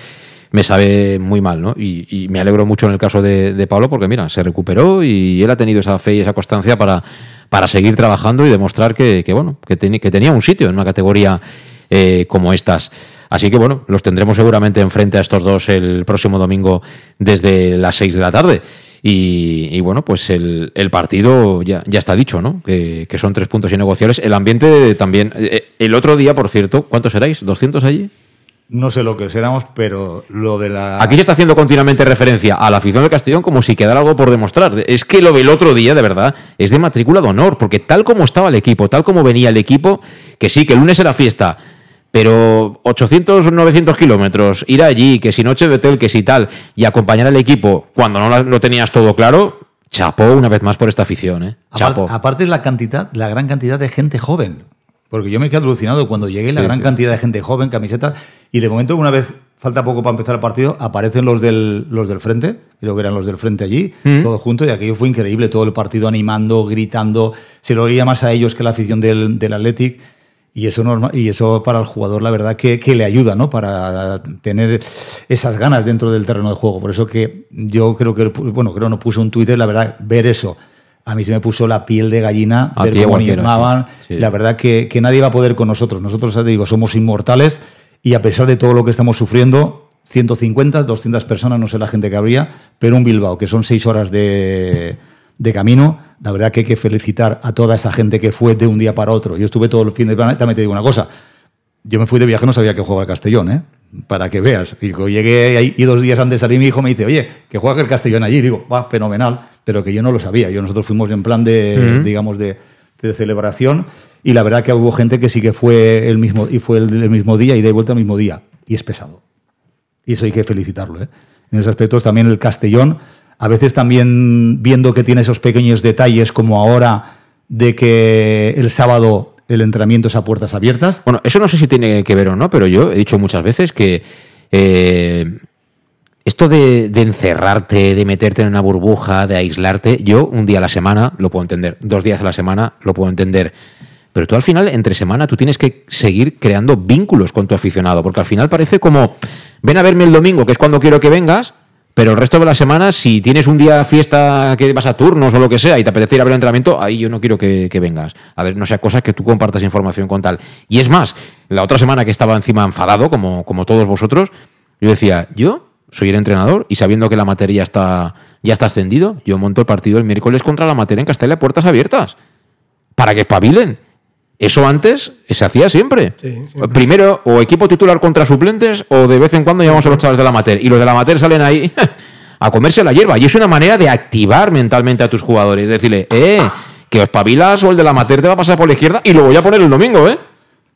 [SPEAKER 1] me sabe muy mal, ¿no? Y, y me alegro mucho en el caso de, Pablo, porque mira, se recuperó y él ha tenido esa fe y esa constancia para, para seguir trabajando y demostrar que, bueno, que, teni- que tenía un sitio en una categoría eh, como estas. Así que bueno, los tendremos seguramente enfrente a estos dos el próximo domingo desde las 6 de la tarde. Y, y bueno, pues el, el partido ya, ya está dicho, ¿no? Que, que son tres puntos innegociables. El ambiente también. eh, El otro día, por cierto, ¿cuántos seráis? ¿200 allí?
[SPEAKER 2] No sé lo que seramos, pero lo de la.
[SPEAKER 1] Aquí se está haciendo continuamente referencia a la afición del Castellón como si quedara algo por demostrar. Es que lo del otro día, de verdad, es de matrícula de honor, porque tal como estaba el equipo, tal como venía el equipo, que sí, que el lunes era fiesta, pero 800 900 kilómetros, ir allí, que si noche de hotel, que si tal, y acompañar al equipo cuando no lo tenías todo claro, chapó una vez más por esta afición, ¿eh? Chapó.
[SPEAKER 2] Aparte, la cantidad, la gran cantidad de gente joven. Porque yo me quedé alucinado cuando llegué, la
[SPEAKER 1] Sí,
[SPEAKER 2] gran
[SPEAKER 1] sí.
[SPEAKER 2] cantidad de gente joven, camisetas, y de momento, una vez falta poco para empezar el partido, aparecen los del, los del frente, creo que eran los del frente allí,
[SPEAKER 1] Mm.
[SPEAKER 2] todos juntos, y aquello fue increíble, todo el partido animando, gritando, se lo oía más a ellos que a la afición del, del Athletic. Y eso, norma- y eso para el jugador, la verdad, que, que le ayuda, ¿no? Para tener esas ganas dentro del terreno de juego. Por eso que yo creo que, bueno, creo no puse un Twitter, la verdad, ver eso. A mí se me puso la piel de gallina,
[SPEAKER 1] A
[SPEAKER 2] ver
[SPEAKER 1] ti
[SPEAKER 2] cómo animaban.
[SPEAKER 1] sí. Sí.
[SPEAKER 2] La verdad que, que nadie va a poder con nosotros. Nosotros, ya te digo, somos inmortales y a pesar de todo lo que estamos sufriendo, 150, 200 personas, no sé la gente que habría, pero un Bilbao, que son seis horas de, de camino, la verdad que hay que felicitar a toda esa gente que fue de un día para otro. Yo estuve todo el fin de semana, también te digo una cosa, yo me fui de viaje, no sabía que jugaba el Castellón, ¿eh? Para que veas. Y cuando llegué ahí y dos días antes de salir, mi hijo me dice, oye, que juega el Castellón allí. Y digo, va, fenomenal, pero que yo no lo sabía. Yo nosotros fuimos en plan de,
[SPEAKER 1] Ujú.
[SPEAKER 2] digamos, de, de celebración. Y la verdad que hubo gente que sí que fue el mismo, y fue el, el mismo día y de vuelta el mismo día. Y es pesado. Y eso hay que felicitarlo. ¿eh? En esos aspectos también el Castellón, a veces también viendo que tiene esos pequeños detalles como ahora de que el sábado el entrenamiento es a puertas abiertas.
[SPEAKER 1] Bueno, eso no sé si tiene que ver o no, pero yo he dicho muchas veces que eh, esto de, de encerrarte, de meterte en una burbuja, de aislarte, yo un día a la semana lo puedo entender, dos días a la semana lo puedo entender. Pero tú al final, entre semana, tú tienes que seguir creando vínculos con tu aficionado, porque al final parece como, ven a verme el domingo, que es cuando quiero que vengas, pero el resto de la semana, si tienes un día fiesta que vas a turnos o lo que sea y te apetece ir a ver el entrenamiento, ahí yo no quiero que, que vengas. A ver, no sea cosa que tú compartas información con tal. Y es más, la otra semana que estaba encima enfadado, como, como todos vosotros, yo decía, yo soy el entrenador y sabiendo que la materia está, ya está ascendido, yo monto el partido el miércoles contra la materia en Castella puertas abiertas. Para que espabilen. Eso antes se hacía siempre. Primero, o equipo titular contra suplentes, o de vez en cuando llamamos a los chavales de la amateur. Y los de la amateur salen ahí a comerse la hierba. Y es una manera de activar mentalmente a tus jugadores. Decirle, eh, que os pabilas o el de la amateur te va a pasar por la izquierda y lo voy a poner el domingo, ¿eh?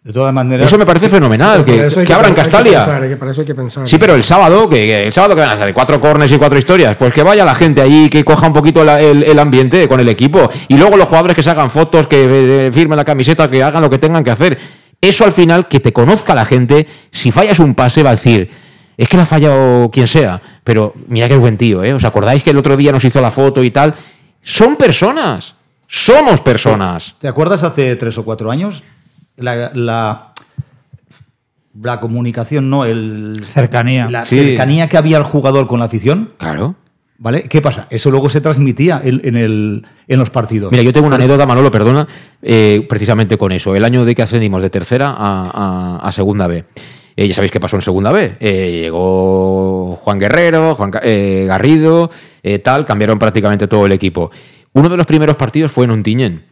[SPEAKER 2] De todas maneras.
[SPEAKER 1] Eso me parece fenomenal, que, que abran
[SPEAKER 4] que
[SPEAKER 1] Castalia.
[SPEAKER 4] pensar, hay que- para eso hay que pensar.
[SPEAKER 1] Sí, pero el sábado, que, que el sábado que van a hacer cuatro cornes y cuatro historias, pues que vaya la gente allí, que coja un poquito la- el, el ambiente con el equipo. Y luego los jugadores que se hagan fotos, que eh, firmen la camiseta, que hagan lo que tengan que hacer. Eso al final, que te conozca la gente, si fallas un pase, va a decir, es que la ha fallado quien sea, pero mira qué buen tío, ¿eh? ¿Os acordáis que el otro día nos hizo la foto y tal? Son personas, somos personas.
[SPEAKER 2] ¿Te acuerdas hace tres o cuatro años? La, la, la comunicación, no, el.
[SPEAKER 3] Cercanía.
[SPEAKER 2] La
[SPEAKER 1] Sí.
[SPEAKER 2] cercanía que había el jugador con la afición.
[SPEAKER 1] Claro.
[SPEAKER 2] ¿Vale? ¿Qué pasa? Eso luego se transmitía en, en el, en los partidos.
[SPEAKER 1] Mira, yo tengo una anécdota, Manolo, perdona, eh, precisamente con eso. El año de que ascendimos de tercera a, a- a segunda B. Eh, ya sabéis qué pasó en segunda B. Eh, llegó Juan Guerrero, Juan eh, Garrido, eh, tal, cambiaron prácticamente todo el equipo. Uno de los primeros partidos fue en Untiñén.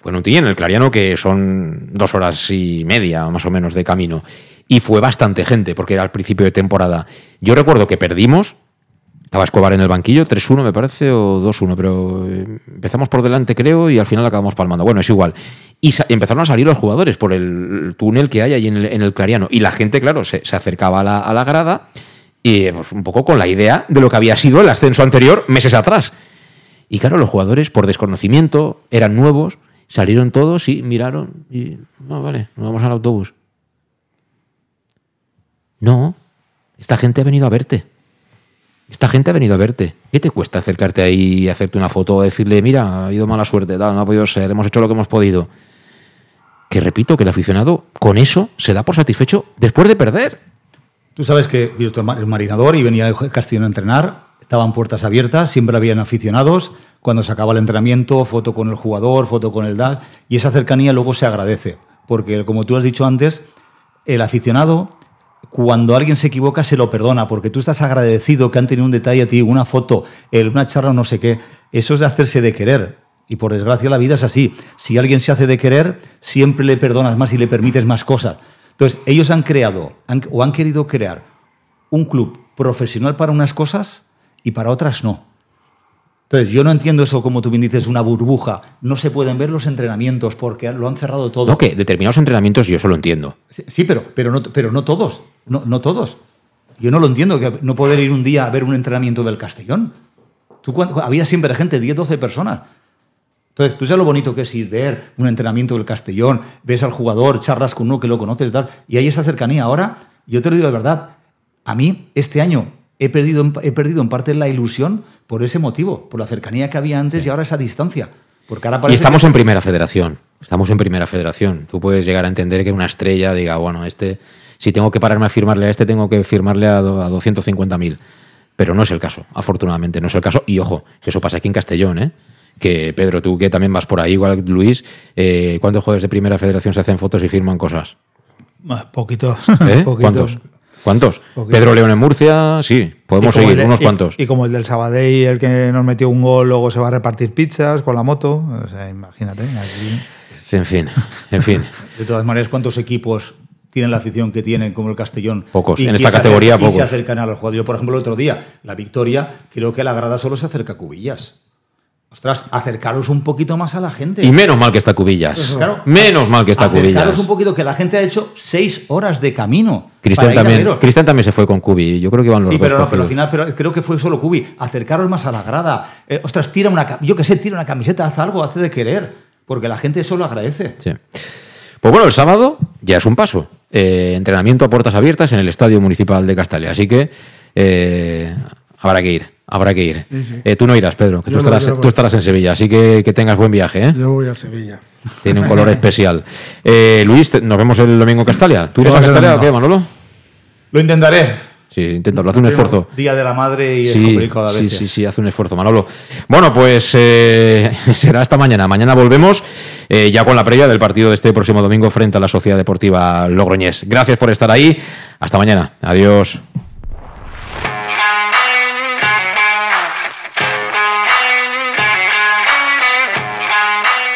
[SPEAKER 1] Fue en el Clariano, que son dos horas y media más o menos de camino. Y fue bastante gente, porque era al principio de temporada. Yo recuerdo que perdimos, estaba Escobar en el banquillo, 3-1 me parece, o 2-1, pero eh, empezamos por delante creo y al final acabamos palmando. Bueno, es igual. Y empezaron a salir los jugadores por el túnel que hay ahí en el, Clariano. Y la gente, claro, se, se acercaba a la, a la grada y eh, pues, un poco con la idea de lo que había sido el ascenso anterior meses atrás. Y claro, los jugadores, por desconocimiento, eran nuevos, salieron todos y miraron y, no, vale, nos vamos al autobús. No, esta gente ha venido a verte. Esta gente ha venido a verte. ¿Qué te cuesta acercarte ahí y hacerte una foto o decirle, mira, ha habido mala suerte, tal, no ha podido ser, hemos hecho lo que hemos podido? Que repito, que el aficionado con eso se da por satisfecho después de perder.
[SPEAKER 2] Tú sabes que el marinador y venía el Castellón a entrenar, estaban puertas abiertas, siempre habían aficionados. Cuando se acaba el entrenamiento, foto con el jugador, foto con el DAS, y esa cercanía luego se agradece, porque como tú has dicho antes, el aficionado, cuando alguien se equivoca, se lo perdona, porque tú estás agradecido que han tenido un detalle a ti, una foto, una charla no sé qué. Eso es de hacerse de querer. Y por desgracia la vida es así. Si alguien se hace de querer, siempre le perdonas más y le permites más cosas. Entonces, ellos han creado han- o han querido crear un club profesional para unas cosas y para otras no. Entonces, yo no entiendo eso, como tú bien dices, una burbuja. No se pueden ver los entrenamientos porque lo han cerrado todo.
[SPEAKER 1] No, que determinados entrenamientos yo eso lo entiendo.
[SPEAKER 2] Sí, sí, pero, pero, no, pero no todos. No, no todos. Yo no lo entiendo, que no poder ir un día a ver un entrenamiento del Castellón. ¿Tú cuánto- había siempre gente, 10, 12 personas. Entonces, tú sabes lo bonito que es ir ver un entrenamiento del Castellón, ves al jugador, charlas con uno que lo conoces, tal, y hay esa cercanía. Ahora, yo te lo digo de verdad, a mí este año he perdido, en- he perdido en parte la ilusión por ese motivo, por la cercanía que había antes y ahora esa distancia. Porque ahora
[SPEAKER 1] Y estamos
[SPEAKER 2] que-
[SPEAKER 1] en primera federación. Estamos en primera federación. Tú puedes llegar a entender que una estrella diga, bueno, este, si tengo que pararme a firmarle a este, tengo que firmarle a, a 250.000. Pero no es el caso, afortunadamente, no es el caso. Y ojo, que eso pasa aquí en Castellón, ¿eh? Que Pedro, tú que también vas por ahí, igual Luis, eh, ¿cuántos jugadores de primera federación se hacen fotos y firman cosas?
[SPEAKER 3] Poquitos.
[SPEAKER 1] ¿Eh?
[SPEAKER 3] poquitos.
[SPEAKER 1] ¿Cuántos? ¿Cuántos?
[SPEAKER 3] Poquito.
[SPEAKER 1] Pedro León en Murcia, sí, podemos seguir,
[SPEAKER 3] de-
[SPEAKER 1] unos
[SPEAKER 3] y-
[SPEAKER 1] cuantos.
[SPEAKER 3] Y, como el del Sabadell, el que nos metió un gol, luego se va a repartir pizzas con la moto. O sea, imagínate. Aquí.
[SPEAKER 1] En fin, en fin.
[SPEAKER 2] De todas maneras, ¿cuántos equipos tienen la afición que tienen, como el Castellón?
[SPEAKER 1] Pocos.
[SPEAKER 2] Y
[SPEAKER 1] En esta categoría,
[SPEAKER 2] acercan- y se
[SPEAKER 1] pocos.
[SPEAKER 2] acercan a los jugadores. Yo, por ejemplo, el otro día, la victoria, creo que a la grada solo se acerca a Cubillas. Ostras, acercaros un poquito más a la gente.
[SPEAKER 1] Y menos mal que está Cubillas.
[SPEAKER 2] Claro.
[SPEAKER 1] Menos mal que está
[SPEAKER 2] Acercaros
[SPEAKER 1] Cubillas.
[SPEAKER 2] un poquito, que la gente ha hecho seis horas de camino.
[SPEAKER 1] Cristian también. Cristian también se fue con Cubi. Yo creo que van los
[SPEAKER 2] Sí,
[SPEAKER 1] dos.
[SPEAKER 2] pero, no, pero al final pero creo que fue solo Cubi. Acercaros más a la grada. Eh, ostras, tira una, yo que sé, tira una camiseta, haz algo, hace de querer. Porque la gente eso lo agradece.
[SPEAKER 1] Sí. Pues bueno, el sábado ya es un paso. Eh, entrenamiento a puertas abiertas en el Estadio Municipal de Castalia. Así que eh, habrá que ir, habrá que ir.
[SPEAKER 4] Sí, sí.
[SPEAKER 1] Eh, tú no irás, Pedro, que tú
[SPEAKER 4] no,
[SPEAKER 1] estarás, tú estarás en Sevilla. Así que que tengas buen viaje. ¿eh?
[SPEAKER 4] Yo voy a Sevilla.
[SPEAKER 1] Tiene un color especial. Eh, Luis, te- nos vemos el domingo en Castalia. ¿Tú irás a
[SPEAKER 2] el
[SPEAKER 1] Castalia o qué, Manolo?
[SPEAKER 2] Lo intentaré.
[SPEAKER 1] Sí, inténtalo, haz un esfuerzo.
[SPEAKER 2] Día de la madre y es
[SPEAKER 1] Sí,
[SPEAKER 2] complicado a
[SPEAKER 1] sí,
[SPEAKER 2] veces.
[SPEAKER 1] sí, sí, hace un esfuerzo, Manolo. Bueno, pues eh, será hasta mañana. Mañana volvemos eh, ya con la previa del partido de este próximo domingo frente a la Sociedad Deportiva Logroñés. Gracias por estar ahí. Hasta mañana. Adiós.